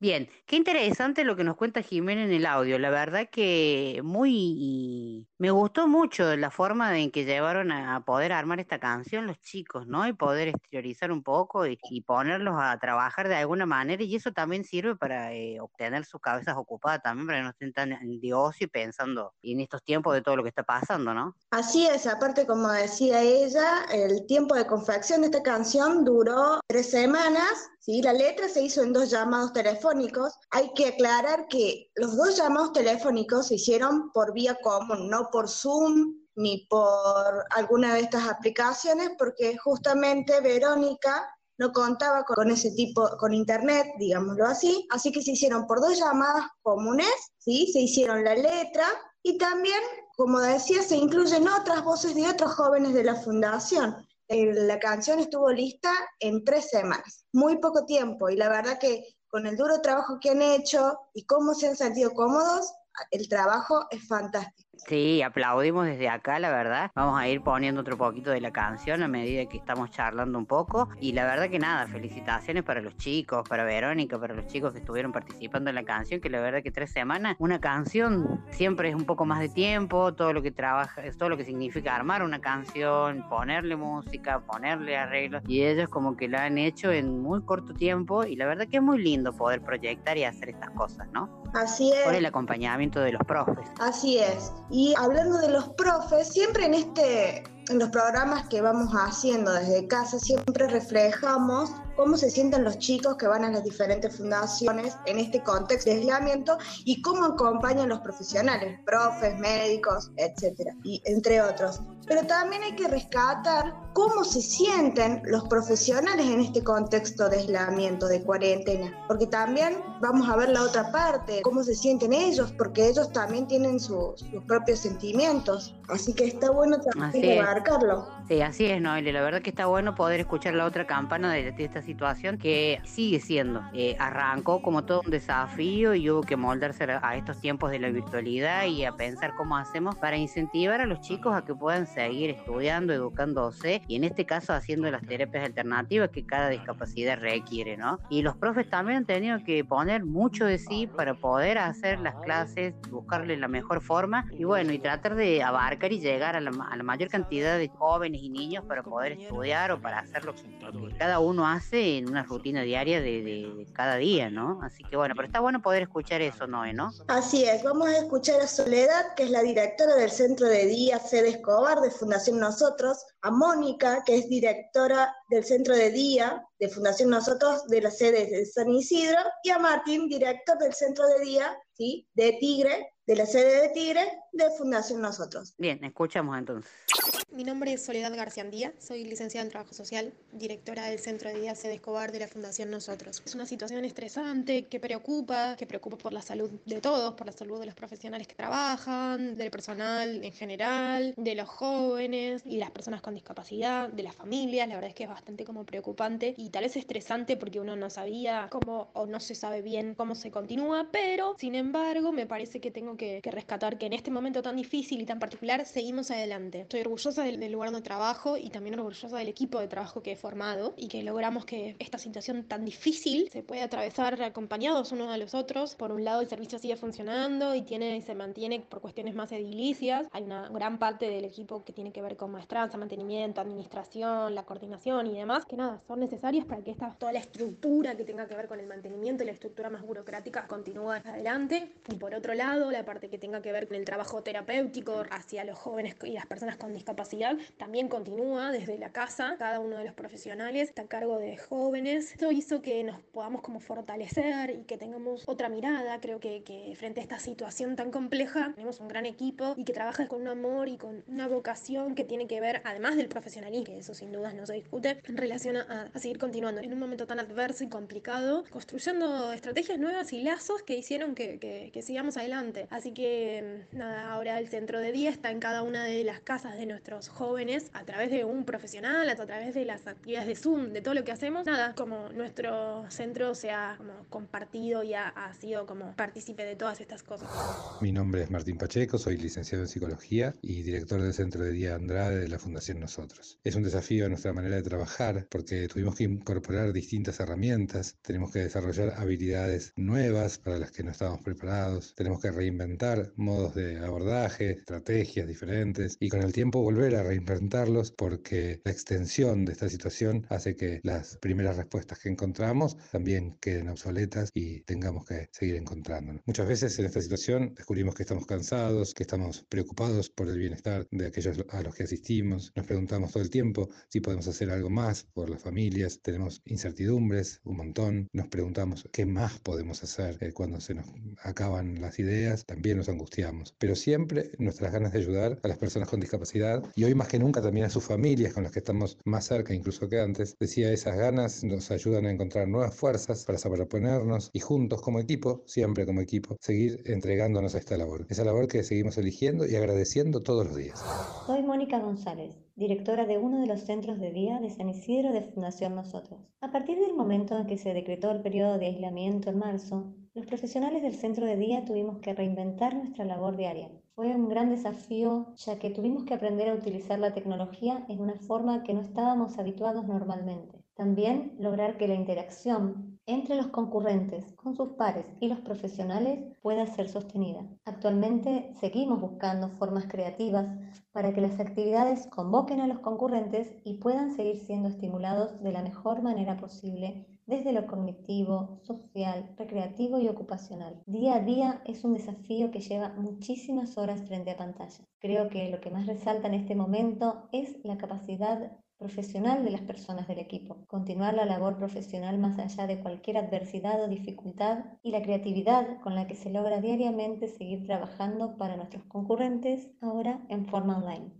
Bien, qué interesante lo que nos cuenta Jimena en el audio. La verdad que muy me gustó mucho la forma en que llevaron a poder armar esta canción los chicos, ¿no? Y poder exteriorizar un poco y, ponerlos a trabajar de alguna manera. Y eso también sirve para eh, obtener sus cabezas ocupadas también, para que no estén tan de ocio y pensando en estos tiempos de todo lo que está pasando, ¿no? Así es, aparte como decía ella, el tiempo de confección de esta canción duró tres semanas, ¿sí? La letra se hizo en dos llamados telefónicos. Hay que aclarar que los dos llamados telefónicos se hicieron por vía común, no por Zoom ni por alguna de estas aplicaciones, porque justamente Verónica no contaba con ese tipo, con internet, digámoslo así, así que se hicieron por dos llamadas comunes, ¿sí? Se hicieron la letra Y también, como decía, se incluyen otras voces de otros jóvenes de la fundación. La canción estuvo lista en tres semanas, muy poco tiempo, y la verdad que con el duro trabajo que han hecho y cómo se han sentido cómodos, el trabajo es fantástico. Sí, aplaudimos desde acá, la verdad. Vamos a ir poniendo otro poquito de la canción a medida que estamos charlando un poco. Y la verdad que nada, felicitaciones para los chicos, para Verónica, para los chicos que estuvieron participando en la canción, que la verdad que tres semanas, una canción siempre es un poco más de tiempo, todo lo que trabaja, es todo lo que significa armar una canción, ponerle música, ponerle arreglos. Y ellos como que la han hecho en muy corto tiempo y la verdad que es muy lindo poder proyectar y hacer estas cosas, ¿no? Así es. Por el acompañamiento de los profes. Así es. Y hablando de los profes, siempre en este en los programas que vamos haciendo desde casa siempre reflejamos cómo se sienten los chicos que van a las diferentes fundaciones en este contexto de aislamiento y cómo acompañan los profesionales, profes, médicos, etcétera, y entre otros. Pero también hay que rescatar cómo se sienten los profesionales en este contexto de aislamiento, de cuarentena, porque también vamos a ver la otra parte, cómo se sienten ellos, porque ellos también tienen sus, sus propios sentimientos. Así que está bueno también es. Sí, así es, Noelia. La verdad que está bueno poder escuchar la otra campana de, de esta situación que sigue siendo. Eh, arrancó como todo un desafío y hubo que moldarse a estos tiempos de la virtualidad y a pensar cómo hacemos para incentivar a los chicos a que puedan seguir estudiando, educándose y en este caso haciendo las terapias alternativas que cada discapacidad requiere, ¿no? Y los profes también han tenido que poner mucho de sí para poder hacer las clases, buscarle la mejor forma y bueno, y tratar de abarcar y llegar a la, a la mayor cantidad de jóvenes y niños para poder estudiar o para hacer lo que, lo que cada uno hace en una rutina diaria de, de- de cada día, ¿no? Así que bueno, pero está bueno poder escuchar eso, Noé, ¿no? Así es, vamos a escuchar a Soledad, que es la directora del Centro de Día Sede Escobar de Fundación Nosotros, a Mónica, que es directora del Centro de Día de Fundación Nosotros de la sede de San Isidro, y a Martín, director del Centro de Día ¿sí? de Tigre, de la sede de Tigre de Fundación Nosotros. Bien, escuchamos entonces. Mi nombre es Soledad Garciandía, soy licenciada en Trabajo Social, directora del Centro de Día Sede Escobar de la Fundación Nosotros. Es una situación estresante que preocupa, que preocupa por la salud de todos, por la salud de los profesionales que trabajan, del personal en general, de los jóvenes y las personas con discapacidad, de las familias. La verdad es que es bastante como preocupante y tal vez estresante porque uno no sabía cómo o no se sabe bien cómo se continúa, pero sin embargo me parece que tengo que, que rescatar que en este momento tan difícil y tan particular seguimos adelante. Estoy orgullosa del, del lugar donde trabajo y también orgullosa del equipo de trabajo que he formado y que logramos que esta situación tan difícil se pueda atravesar acompañados unos a los otros. Por un lado el servicio sigue funcionando y tiene, se mantiene por cuestiones más edilicias. Hay una gran parte del equipo que tiene que ver con maestranza, mantenimiento, administración, la coordinación y demás, que nada, son necesarias para que esta, toda la estructura que tenga que ver con el mantenimiento y la estructura más burocrática continúe adelante. Y por otro lado, la parte que tenga que ver con el trabajo terapéutico hacia los jóvenes y las personas con discapacidad también continúa desde la casa. Cada uno de los profesionales está a cargo de jóvenes. Esto hizo que nos podamos como fortalecer y que tengamos otra mirada. Creo que, que frente a esta situación tan compleja tenemos un gran equipo y que trabaja con un amor y con una vocación que tiene que ver, además del profesionalismo, que eso sin dudas no se discute, en relación a, a seguir continuando en un momento tan adverso y complicado, construyendo estrategias nuevas y lazos que hicieron que, que- que sigamos adelante. Así que nada, ahora el centro de día está en cada una de las casas de nuestros jóvenes a través de un profesional, a través de las actividades de Zoom, de todo lo que hacemos. Nada, como nuestro centro se ha como compartido y ha, ha sido como partícipe de todas estas cosas. Mi nombre es Martín Pacheco, soy licenciado en psicología y director del Centro de Día Andrade de la Fundación Nosotros. Es un desafío a nuestra manera de trabajar porque tuvimos que incorporar distintas herramientas, tenemos que desarrollar habilidades nuevas para las que no estábamos preparados, tenemos que reinventar modos de abordaje, estrategias diferentes y con el tiempo volver a reinventarlos porque la extensión de esta situación hace que las primeras respuestas que encontramos también queden obsoletas y tengamos que seguir encontrándonos. Muchas veces en esta situación descubrimos que estamos cansados, que estamos preocupados por el bienestar de aquellos a los que asistimos, nos preguntamos todo el tiempo si podemos hacer algo más por las familias, tenemos incertidumbres un montón, nos preguntamos qué más podemos hacer eh, cuando se nos acaban las ideas también nos angustiamos, pero siempre nuestras ganas de ayudar a las personas con discapacidad y hoy más que nunca también a sus familias con las que estamos más cerca incluso que antes, decía, esas ganas nos ayudan a encontrar nuevas fuerzas para sobreponernos y juntos como equipo, siempre como equipo, seguir entregándonos a esta labor. Esa labor que seguimos eligiendo y agradeciendo todos los días. Soy Mónica González, directora de uno de los centros de día de San Isidro de Fundación Nosotros. A partir del momento en que se decretó el periodo de aislamiento en marzo, los profesionales del centro de día tuvimos que reinventar nuestra labor diaria. Fue un gran desafío ya que tuvimos que aprender a utilizar la tecnología en una forma que no estábamos habituados normalmente. También lograr que la interacción entre los concurrentes con sus pares y los profesionales pueda ser sostenida. Actualmente seguimos buscando formas creativas para que las actividades convoquen a los concurrentes y puedan seguir siendo estimulados de la mejor manera posible desde lo cognitivo, social, recreativo y ocupacional. Día a día es un desafío que lleva muchísimas horas frente a pantalla. Creo que lo que más resalta en este momento es la capacidad profesional de las personas del equipo, continuar la labor profesional más allá de cualquier adversidad o dificultad y la creatividad con la que se logra diariamente seguir trabajando para nuestros concurrentes ahora en forma online.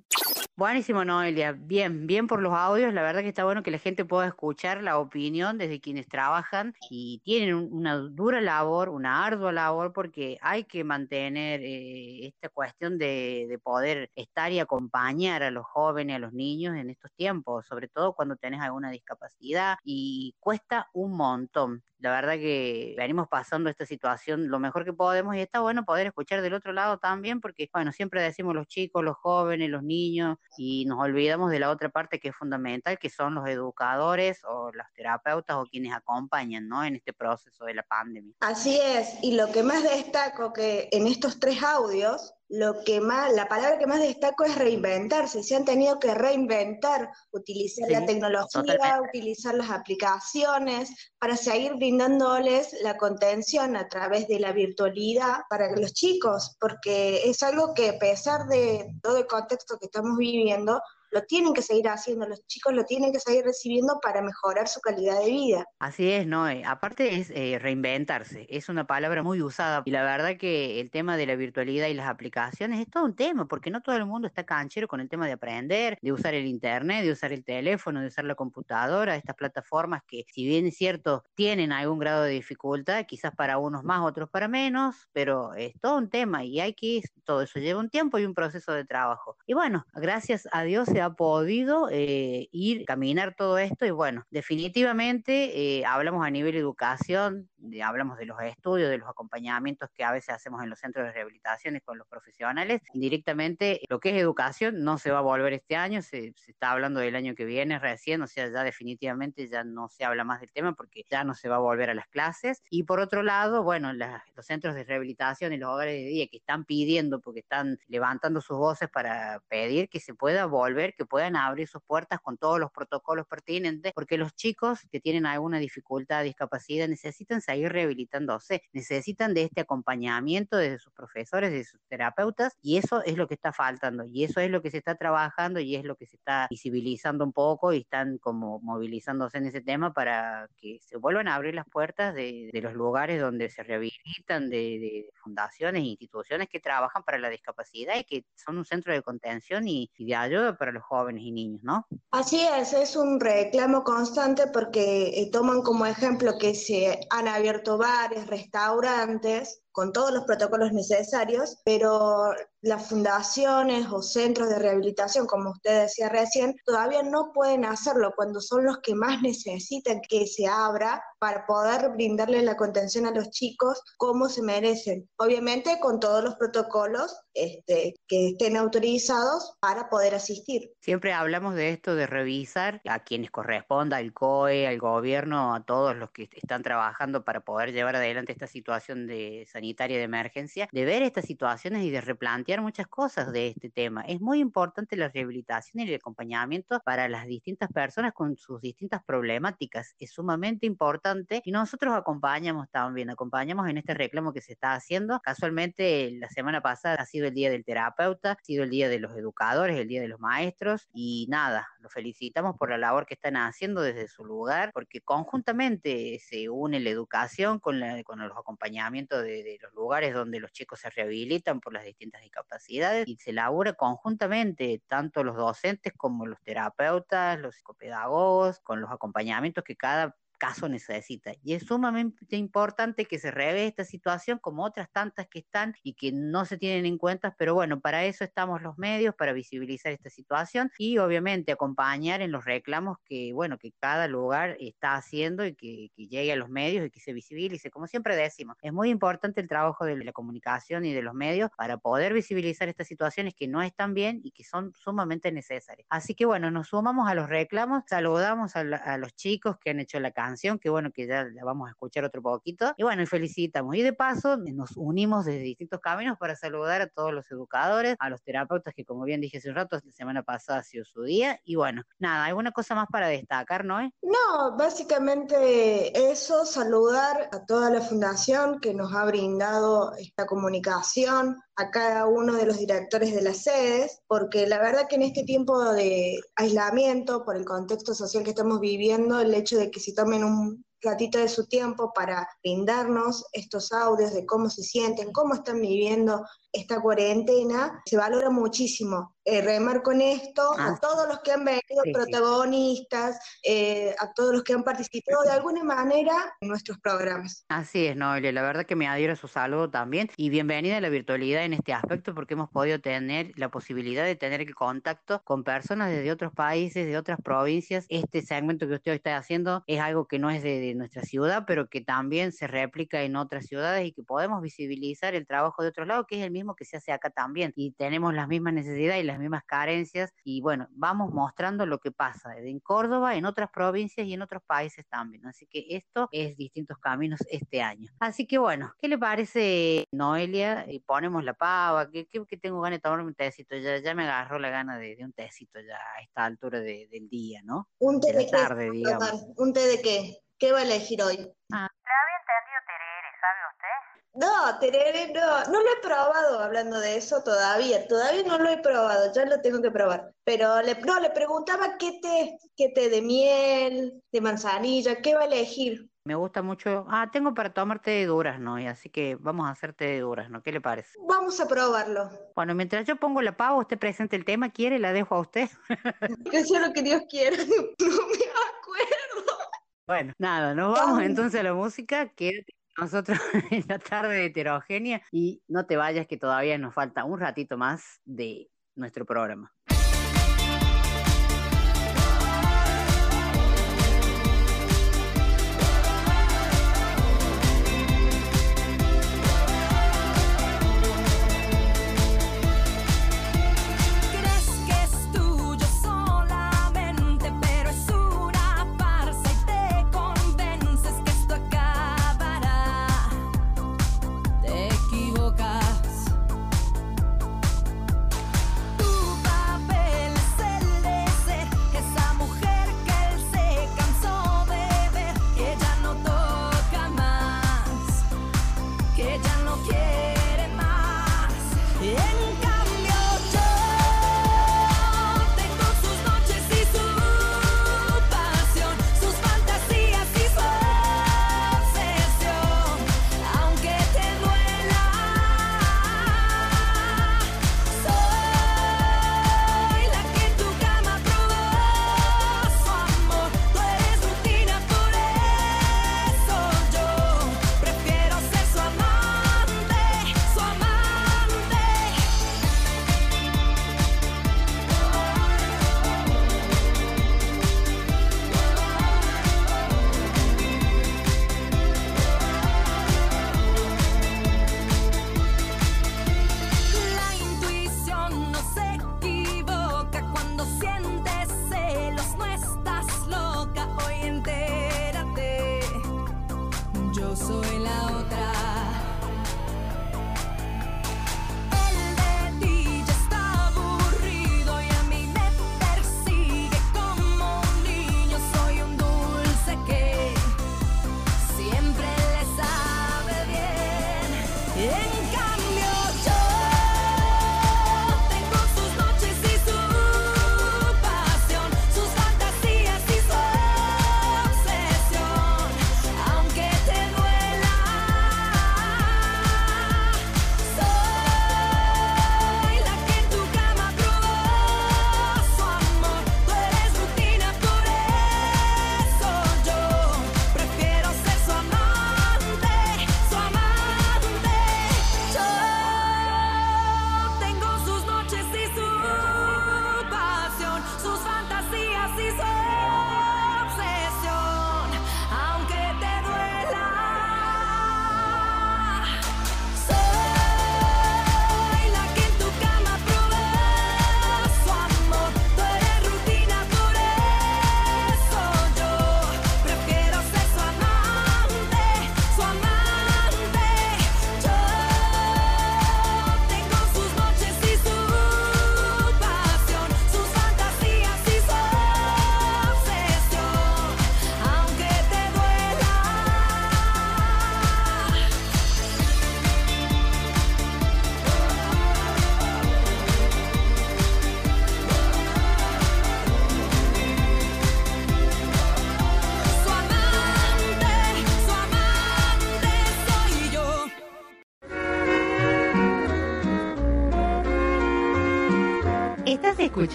Buenísimo, Noelia. Bien, bien por los audios. La verdad que está bueno que la gente pueda escuchar la opinión desde quienes trabajan y tienen un- una dura labor, una ardua labor, porque hay que mantener eh, esta cuestión de, de poder estar y acompañar a los jóvenes, a los niños en estos tiempos, sobre todo cuando tenés alguna discapacidad y cuesta un montón. La verdad que venimos pasando esta situación lo mejor que podemos y está bueno poder escuchar del otro lado también porque, bueno, siempre decimos los chicos, los jóvenes, los niños y nos olvidamos de la otra parte que es fundamental, que son los educadores o los terapeutas o quienes acompañan, ¿no? En este proceso de la pandemia. Así es, y lo que más destaco que en estos tres audios, lo que más, la palabra que más destaco es reinventarse. Se han tenido que reinventar, utilizar la tecnología, totalmente. utilizar las aplicaciones para seguir brindándoles la contención a través de la virtualidad para los chicos, porque es algo que a pesar de todo el contexto que estamos viviendo, lo tienen que seguir haciendo, los chicos lo tienen que seguir recibiendo para mejorar su calidad de vida. Así es, ¿no? Eh, Aparte es eh, reinventarse, es una palabra muy usada y la verdad que el tema de la virtualidad y las aplicaciones es todo un tema, porque no todo el mundo está canchero con el tema de aprender, de usar el internet, de usar el teléfono, de usar la computadora, estas plataformas que si bien es cierto tienen algún grado de dificultad, quizás para unos más, otros para menos, pero es todo un tema y hay que, todo eso lleva un tiempo y un proceso de trabajo. Y bueno, gracias a Dios se ha podido eh, ir, caminar todo esto y bueno, definitivamente eh, hablamos a nivel educación, de- hablamos de los estudios, de los acompañamientos que a veces hacemos en los centros de rehabilitación y con los profesionales, indirectamente lo que es educación no se va a volver este año, se, se está hablando del año que viene recién, o sea, ya definitivamente ya no se habla más del tema porque ya no se va a volver a las clases. Y por otro lado, bueno, las- los centros de rehabilitación y los hogares de día que están pidiendo, porque están levantando sus voces para pedir que se pueda volver, que puedan abrir sus puertas con todos los protocolos pertinentes, porque los chicos que tienen alguna dificultad, discapacidad, necesitan seguir rehabilitándose, necesitan de este acompañamiento de sus profesores, de sus terapeutas, y eso es lo que está faltando, y eso es lo que se está trabajando y es lo que se está visibilizando un poco y están como movilizándose en ese tema para que se vuelvan a abrir las puertas de, los lugares donde se rehabilitan, de, fundaciones e instituciones que trabajan para la discapacidad y que son un centro de contención y, y de ayuda para los jóvenes y niños, ¿no? Así es, es un reclamo constante porque eh, toman como ejemplo que se han abierto bares, restaurantes, con todos los protocolos necesarios, pero las fundaciones o centros de rehabilitación, como usted decía recién, todavía no pueden hacerlo cuando son los que más necesitan que se abra para poder brindarle la contención a los chicos como se merecen. Obviamente con todos los protocolos este, que estén autorizados para poder asistir. Siempre hablamos de esto, de revisar a quienes corresponda, al COE, al gobierno, a todos los que están trabajando para poder llevar adelante esta situación de sanitaria de emergencia, de ver estas situaciones y de replantear muchas cosas de este tema. Es muy importante la rehabilitación y el acompañamiento para las distintas personas con sus distintas problemáticas. Es sumamente importante y nosotros acompañamos también, acompañamos en este reclamo que se está haciendo. Casualmente, la semana pasada ha sido el día del terapeuta, ha sido el día de los educadores, el día de los maestros y nada, los felicitamos por la labor que están haciendo desde su lugar, porque conjuntamente se une la educación con, la, con los acompañamientos de, de los lugares donde los chicos se rehabilitan por las distintas discapacidades y se labura conjuntamente, tanto los docentes como los terapeutas, los psicopedagogos, con los acompañamientos que cada caso necesita. Y es sumamente importante que se revee esta situación como otras tantas que están y que no se tienen en cuenta, pero bueno, para eso estamos los medios, para visibilizar esta situación y obviamente acompañar en los reclamos que, bueno, que cada lugar está haciendo y que, que llegue a los medios y que se visibilice. Como siempre decimos, es muy importante el trabajo de la comunicación y de los medios para poder visibilizar estas situaciones que no están bien y que son sumamente necesarias. Así que bueno, nos sumamos a los reclamos, saludamos a, la- a los chicos que han hecho la canción, que bueno, que ya la vamos a escuchar otro poquito. Y bueno, y felicitamos. Y de paso, nos unimos desde distintos caminos para saludar a todos los educadores, a los terapeutas, que como bien dije hace un rato, la semana pasada ha sido su día. Y bueno, nada, ¿alguna cosa más para destacar, Noé? No, básicamente eso, saludar a toda la fundación que nos ha brindado esta comunicación, a cada uno de los directores de las sedes, porque la verdad que en este tiempo de aislamiento, por el contexto social que estamos viviendo, el hecho de que se un ratito de su tiempo para brindarnos estos audios de cómo se sienten, cómo están viviendo esta cuarentena, se valora muchísimo. Eh, remarco en esto a todos los que han venido sí. protagonistas, eh, a todos los que han participado de alguna manera en nuestros programas. Así es, Noelia, la verdad que me adhiero a su saludo también y bienvenida a la virtualidad en este aspecto porque hemos podido tener la posibilidad de tener el contacto con personas desde otros países, de otras provincias. Este segmento que usted hoy está haciendo es algo que no es de, de nuestra ciudad, pero que también se replica en otras ciudades y que podemos visibilizar el trabajo de otros lados, que es el mismo que se hace acá también. Y tenemos las mismas necesidades y las mismas carencias y bueno, vamos mostrando lo que pasa en Córdoba, en otras provincias y en otros países también. Así que esto es distintos caminos este año. Así que bueno, ¿qué le parece, Noelia? Y ponemos la pava, que, que, que tengo ganas de tomarme un tecito, ya, ya me agarró la gana de, de un tecito ya a esta altura de- del día, ¿no? ¿Un té de de la qué? tarde, digamos. Total, ¿Un té de qué? ¿Qué va a elegir hoy? Ah, No, tereré no, no lo he probado hablando de eso todavía, todavía no lo he probado, ya lo tengo que probar. Pero le, no, le preguntaba qué té, qué té de miel, de manzanilla, qué va a elegir. Me gusta mucho. Ah, tengo para tomar té de durazno, y así que vamos a hacer té de durazno. ¿Qué le parece? Vamos a probarlo. Bueno, mientras yo pongo la pava, usted presente el tema, ¿quiere? La dejo a usted. Que sea lo que Dios quiera. No me acuerdo. Bueno, nada, nos vamos entonces a la música. Quédate nosotros en la tarde de heterogénea y no te vayas que todavía nos falta un ratito más de nuestro programa.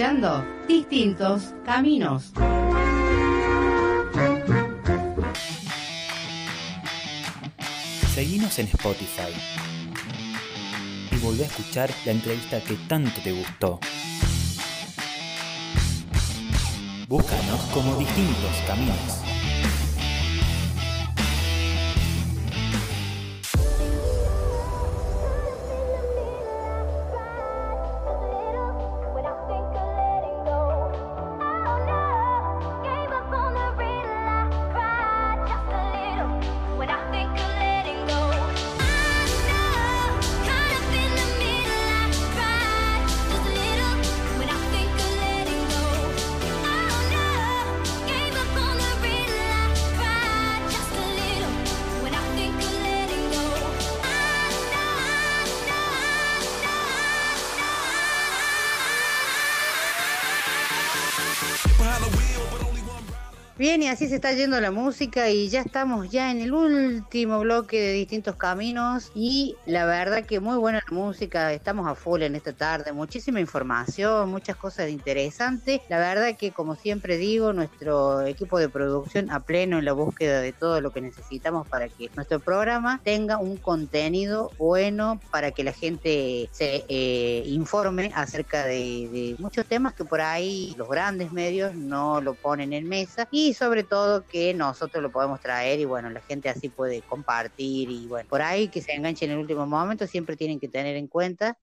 Escuchando Distintos Caminos. Seguinos en Spotify y volvé a escuchar la entrevista que tanto te gustó. Búscanos como Distintos Caminos. Está yendo la música y ya estamos ya en el último bloque de distintos caminos y la verdad que muy buena la música, estamos a full en esta tarde, muchísima información, muchas cosas interesantes. La verdad que como siempre digo, nuestro equipo de producción a pleno en la búsqueda de todo lo que necesitamos para que nuestro programa tenga un contenido bueno para que la gente se eh, informe acerca de, de muchos temas que por ahí los grandes medios no lo ponen en mesa y sobre todo que nosotros lo podemos traer y bueno, la gente así puede compartir y bueno, por ahí que se enganchen en el último momento siempre tienen que tener en cuenta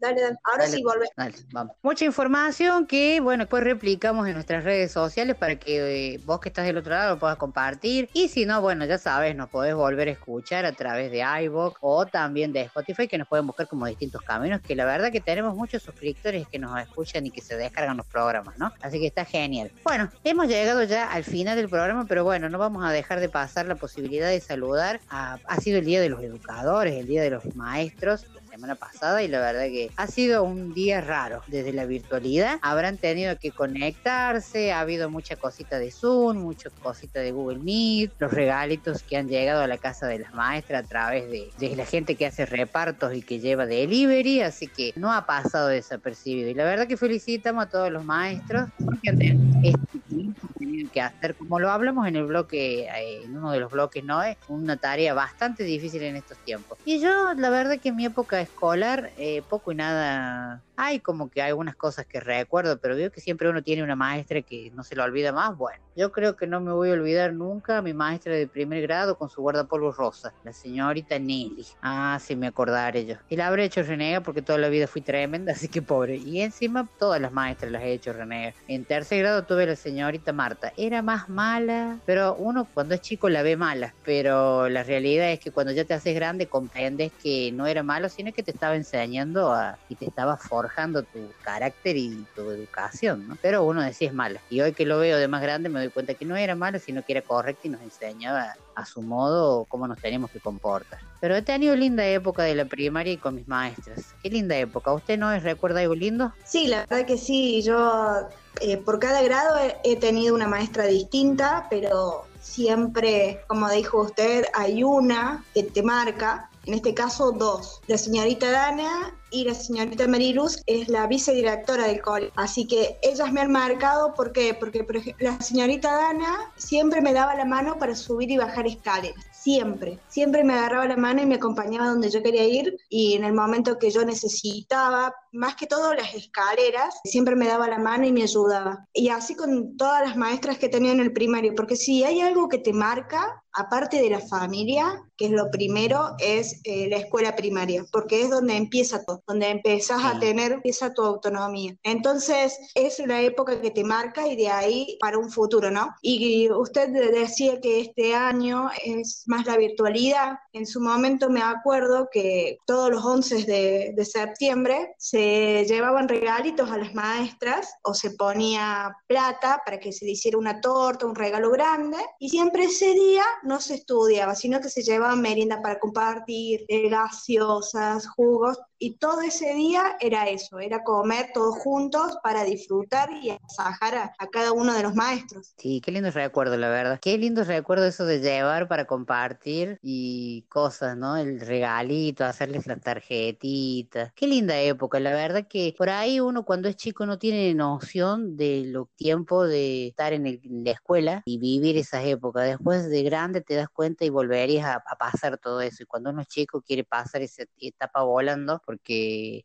Dale, dale. Ahora Dale, sí volvé. dale, vamos. Mucha información que, bueno, pues replicamos en nuestras redes sociales para que eh, vos que estás del otro lado lo puedas compartir. Y si no, bueno, ya sabes, nos podés volver a escuchar a través de iVoox o también de Spotify, que nos pueden buscar como distintos caminos, que la verdad que tenemos muchos suscriptores que nos escuchan y que se descargan los programas, ¿no? Así que está genial. Bueno, hemos llegado ya al final del programa, pero bueno, no vamos a dejar de pasar la posibilidad de saludar. A, ha sido el Día de los Educadores, el Día de los Maestros semana pasada y la verdad que ha sido un día raro desde la virtualidad. Habrán tenido que conectarse, ha habido mucha cosita de Zoom, mucha cosita de Google Meet, los regalitos que han llegado a la casa de las maestras a través de, de la gente que hace repartos y que lleva delivery, así que no ha pasado desapercibido. Y la verdad que felicitamos a todos los maestros porque han tenido este tiempo que hacer, como lo hablamos en el bloque, eh, en uno de los bloques, ¿no? Es una tarea bastante difícil en estos tiempos. Y yo, la verdad que en mi época escolar, eh, poco y nada, hay como que algunas cosas que recuerdo, pero veo que siempre uno tiene una maestra que no se lo olvida más. Bueno, yo creo que no me voy a olvidar nunca a mi maestra de primer grado con su guardapolvo rosa, la señorita Nelly. Ah, sí me acordaré yo. Y la habré hecho renegar porque toda la vida fui tremenda, así que pobre. Y encima todas las maestras las he hecho renegar. En tercer grado tuve la señorita Marta. Era más mala, pero uno cuando es chico la ve mala, pero la realidad es que cuando ya te haces grande comprendes que no era malo, sino que te estaba enseñando a, y te estaba forjando tu carácter y tu educación, ¿no? Pero uno decía es mala. Y hoy que lo veo de más grande me doy cuenta que no era mala, sino que era correcta y nos enseñaba a su modo cómo nos teníamos que comportar. Pero he tenido linda época de la primaria y con mis maestras. Qué linda época. ¿Usted no recuerda algo lindo? Sí, la verdad que sí. Yo eh, por cada grado he tenido una maestra distinta, pero siempre, como dijo usted, hay una que te marca. En este caso, dos. La señorita Dana y la señorita Mariluz es la vicedirectora del colegio. Así que ellas me han marcado ¿por qué? porque la señorita Dana siempre me daba la mano para subir y bajar escaleras. Siempre, siempre me agarraba la mano y me acompañaba donde yo quería ir y en el momento que yo necesitaba, más que todo las escaleras, siempre me daba la mano y me ayudaba. Y así con todas las maestras que tenía en el primario, porque si hay algo que te marca, aparte de la familia, que es lo primero, es eh, la escuela primaria, porque es donde empieza todo, donde empezás a tener, empieza tu autonomía. Entonces, es la época que te marca y de ahí para un futuro, ¿no? Y usted decía que este año es más la virtualidad. En su momento me acuerdo que todos los 11 de, de septiembre se llevaban regalitos a las maestras o se ponía plata para que se le hiciera una torta, un regalo grande, y siempre ese día no se estudiaba, sino que se llevaban merienda para compartir, eh, gaseosas, jugos, y todo ese día era eso, era comer todos juntos para disfrutar y agasajar a, a cada uno de los maestros. Sí, qué lindo recuerdo, la verdad. Qué lindo recuerdo eso de llevar para compartir y cosas, ¿no? El regalito, hacerles las tarjetitas. Qué linda época, la verdad que por ahí uno cuando es chico no tiene noción de lo tiempo de estar en, el- en la escuela y vivir esas épocas. Después de grande te das cuenta y volverías a, a pasar todo eso. Y cuando uno es chico quiere pasar esa etapa volando porque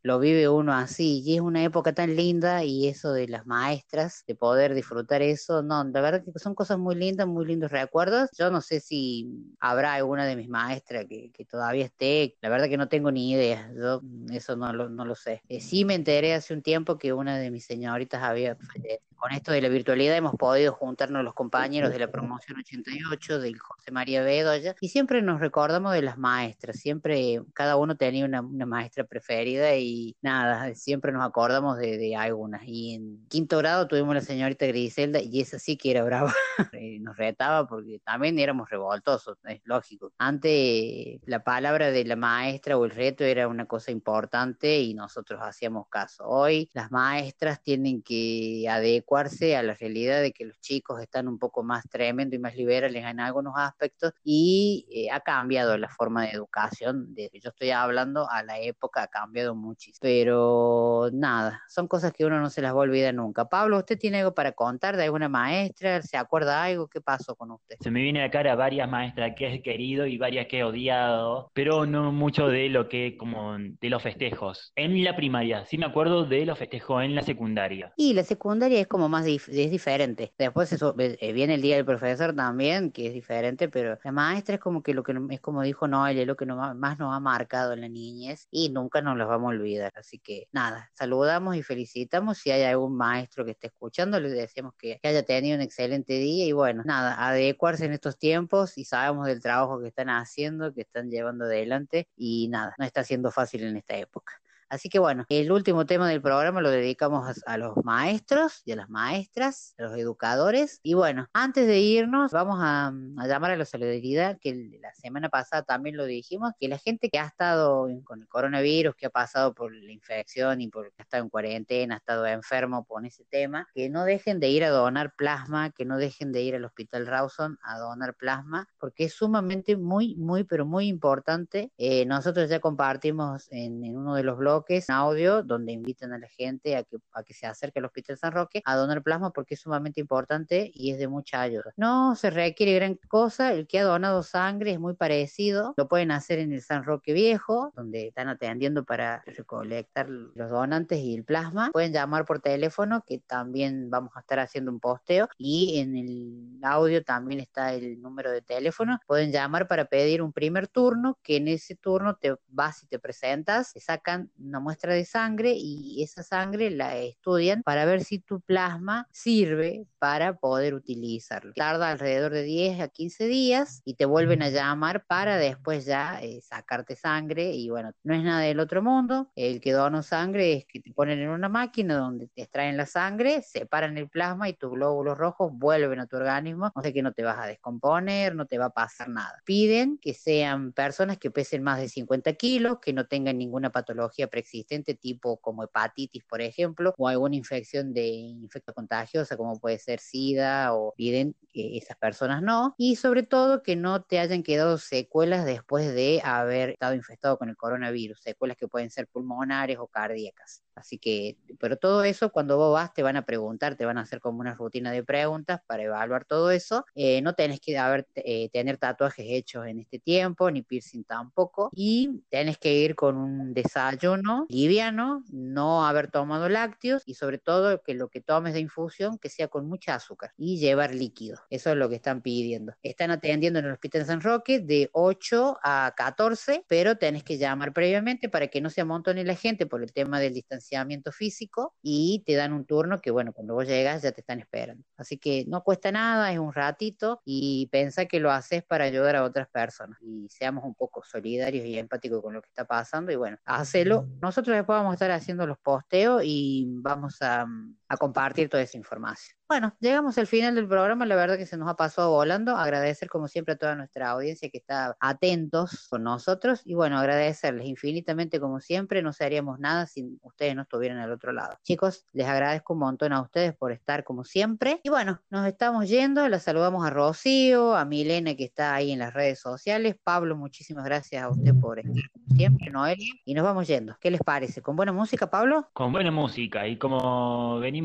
lo vive uno así. Y es una época tan linda y eso de las maestras, de poder disfrutar eso, no, la verdad que son cosas muy lindas, muy lindos recuerdos. Yo no sé si habrá alguna de mis maestras que, que todavía esté, la verdad que no tengo ni idea, yo mm, eso no lo, no lo sé. Eh, sí me enteré hace un tiempo que una de mis señoritas había fallecido. Con esto de la virtualidad hemos podido juntarnos los compañeros de la promoción 88, del José María Bedoya, y siempre nos recordamos de las maestras, siempre cada uno tenía una, una maestra preferida y nada, siempre nos acordamos de, de algunas. Y en quinto grado tuvimos la señorita Griselda y esa sí que era brava, Eh, nos retaba porque también éramos revoltosos, es lógico. Antes la palabra de la maestra o el reto era una cosa importante y nosotros hacíamos caso. Hoy las maestras tienen que adecuarse a la realidad de que los chicos están un poco más tremendos y más liberales en algunos aspectos y eh, ha cambiado la forma de educación, de yo estoy hablando a la época ha cambiado muchísimo. Pero nada, son cosas que uno no se las va a olvidar nunca. Pablo, ¿usted tiene algo para contar de alguna maestra? ¿Se acuerda algo? ¿Qué pasó con usted? Se me viene a la cara varias maestras que he querido y varias que he odiado, pero no mucho de lo que, como de los festejos. En la primaria, sí me acuerdo de los festejos en la secundaria. Y la secundaria es como más dif- es diferente. Después eso, eh, viene el día del profesor también, que es diferente, pero la maestra es como que lo que no- es como dijo Noel, es lo que no- más nos ha marcado en la niñez y nunca nos los vamos a olvidar. Así que nada, saludamos y felicitamos. Si hay algún maestro que esté escuchando, les deseamos que, que haya tenido un excelente día y bueno, nada, adecuarse en estos tiempos y sabemos del trabajo que están haciendo, que están llevando adelante y nada, no está siendo fácil en esta época. Así que bueno, el último tema del programa lo dedicamos a, a los maestros y a las maestras, a los educadores. Y bueno, antes de irnos, vamos a, a llamar a la solidaridad, que la semana pasada también lo dijimos, que la gente que ha estado con el coronavirus, que ha pasado por la infección y por ha estado en cuarentena, ha estado enfermo con ese tema, que no dejen de ir a donar plasma, que no dejen de ir al Hospital Rawson a donar plasma, porque es sumamente muy, muy, pero muy importante. Eh, nosotros ya compartimos en, en uno de los bloques un audio donde invitan a la gente a que, a que se acerque al Hospital San Roque a donar plasma porque es sumamente importante y es de mucha ayuda. No se requiere gran cosa, el que ha donado sangre es muy parecido, lo pueden hacer en el San Roque Viejo, donde están atendiendo para recolectar los donantes y el plasma. Pueden llamar por teléfono, que también vamos a estar haciendo un posteo, y en el audio también está el número de teléfono. Pueden llamar para pedir un primer turno, que en ese turno te vas y te presentas, te sacan una muestra de sangre y esa sangre la estudian para ver si tu plasma sirve para poder utilizarlo. Tarda alrededor de 10 a 15 días y te vuelven a llamar para después ya eh, sacarte sangre y bueno, no es nada del otro mundo. El que dona sangre es que te ponen en una máquina donde te extraen la sangre, separan el plasma y tus glóbulos rojos vuelven a tu organismo, o sea que no te vas a descomponer, no te va a pasar nada. Piden que sean personas que pesen más de 50 kilos, que no tengan ninguna patología preexistente tipo como hepatitis, por ejemplo, o alguna infección de infecto contagiosa como puede ser SIDA o piden que esas personas no, y sobre todo que no te hayan quedado secuelas después de haber estado infectado con el coronavirus, secuelas que pueden ser pulmonares o cardíacas. Así que, pero todo eso cuando vos vas te van a preguntar, te van a hacer como una rutina de preguntas para evaluar todo eso. Eh, no tenés que haber, eh, tener tatuajes hechos en este tiempo, ni piercing tampoco, y tenés que ir con un desayuno liviano, no haber tomado lácteos y sobre todo que lo que tomes de infusión que sea con mucha azúcar y llevar líquido. Eso es lo que están pidiendo. Están atendiendo en el Hospital San Roque de 8 a 14, pero tenés que llamar previamente para que no se amontone la gente por el tema del distanciamiento físico y te dan un turno que, bueno, cuando vos llegas ya te están esperando. Así que no cuesta nada, es un ratito y pensá que lo haces para ayudar a otras personas y seamos un poco solidarios y empáticos con lo que está pasando y bueno, hacelo. Nosotros después vamos a estar haciendo los posteos y vamos a a compartir toda esa información. Bueno, llegamos al final del programa, la verdad que se nos ha pasado volando. Agradecer como siempre a toda nuestra audiencia que está atentos con nosotros y bueno, agradecerles infinitamente como siempre, no seríamos nada si ustedes no estuvieran al otro lado. Chicos, les agradezco un montón a ustedes por estar como siempre y bueno, nos estamos yendo, la saludamos a Rocío, a Milena que está ahí en las redes sociales, Pablo, muchísimas gracias a usted por estar como siempre, Noelia, y nos vamos yendo. ¿Qué les parece? ¿Con buena música, Pablo? Con buena música y como venimos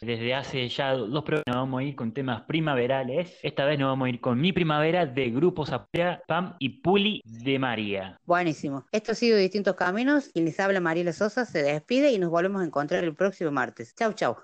desde hace ya dos programas, vamos a ir con temas primaverales. Esta vez nos vamos a ir con Mi Primavera de Grupo Zaprea, Pam y Puli de María. Buenísimo. Esto ha sido Distintos Caminos y les habla Mariela Sosa, se despide y nos volvemos a encontrar el próximo martes. Chau, chau.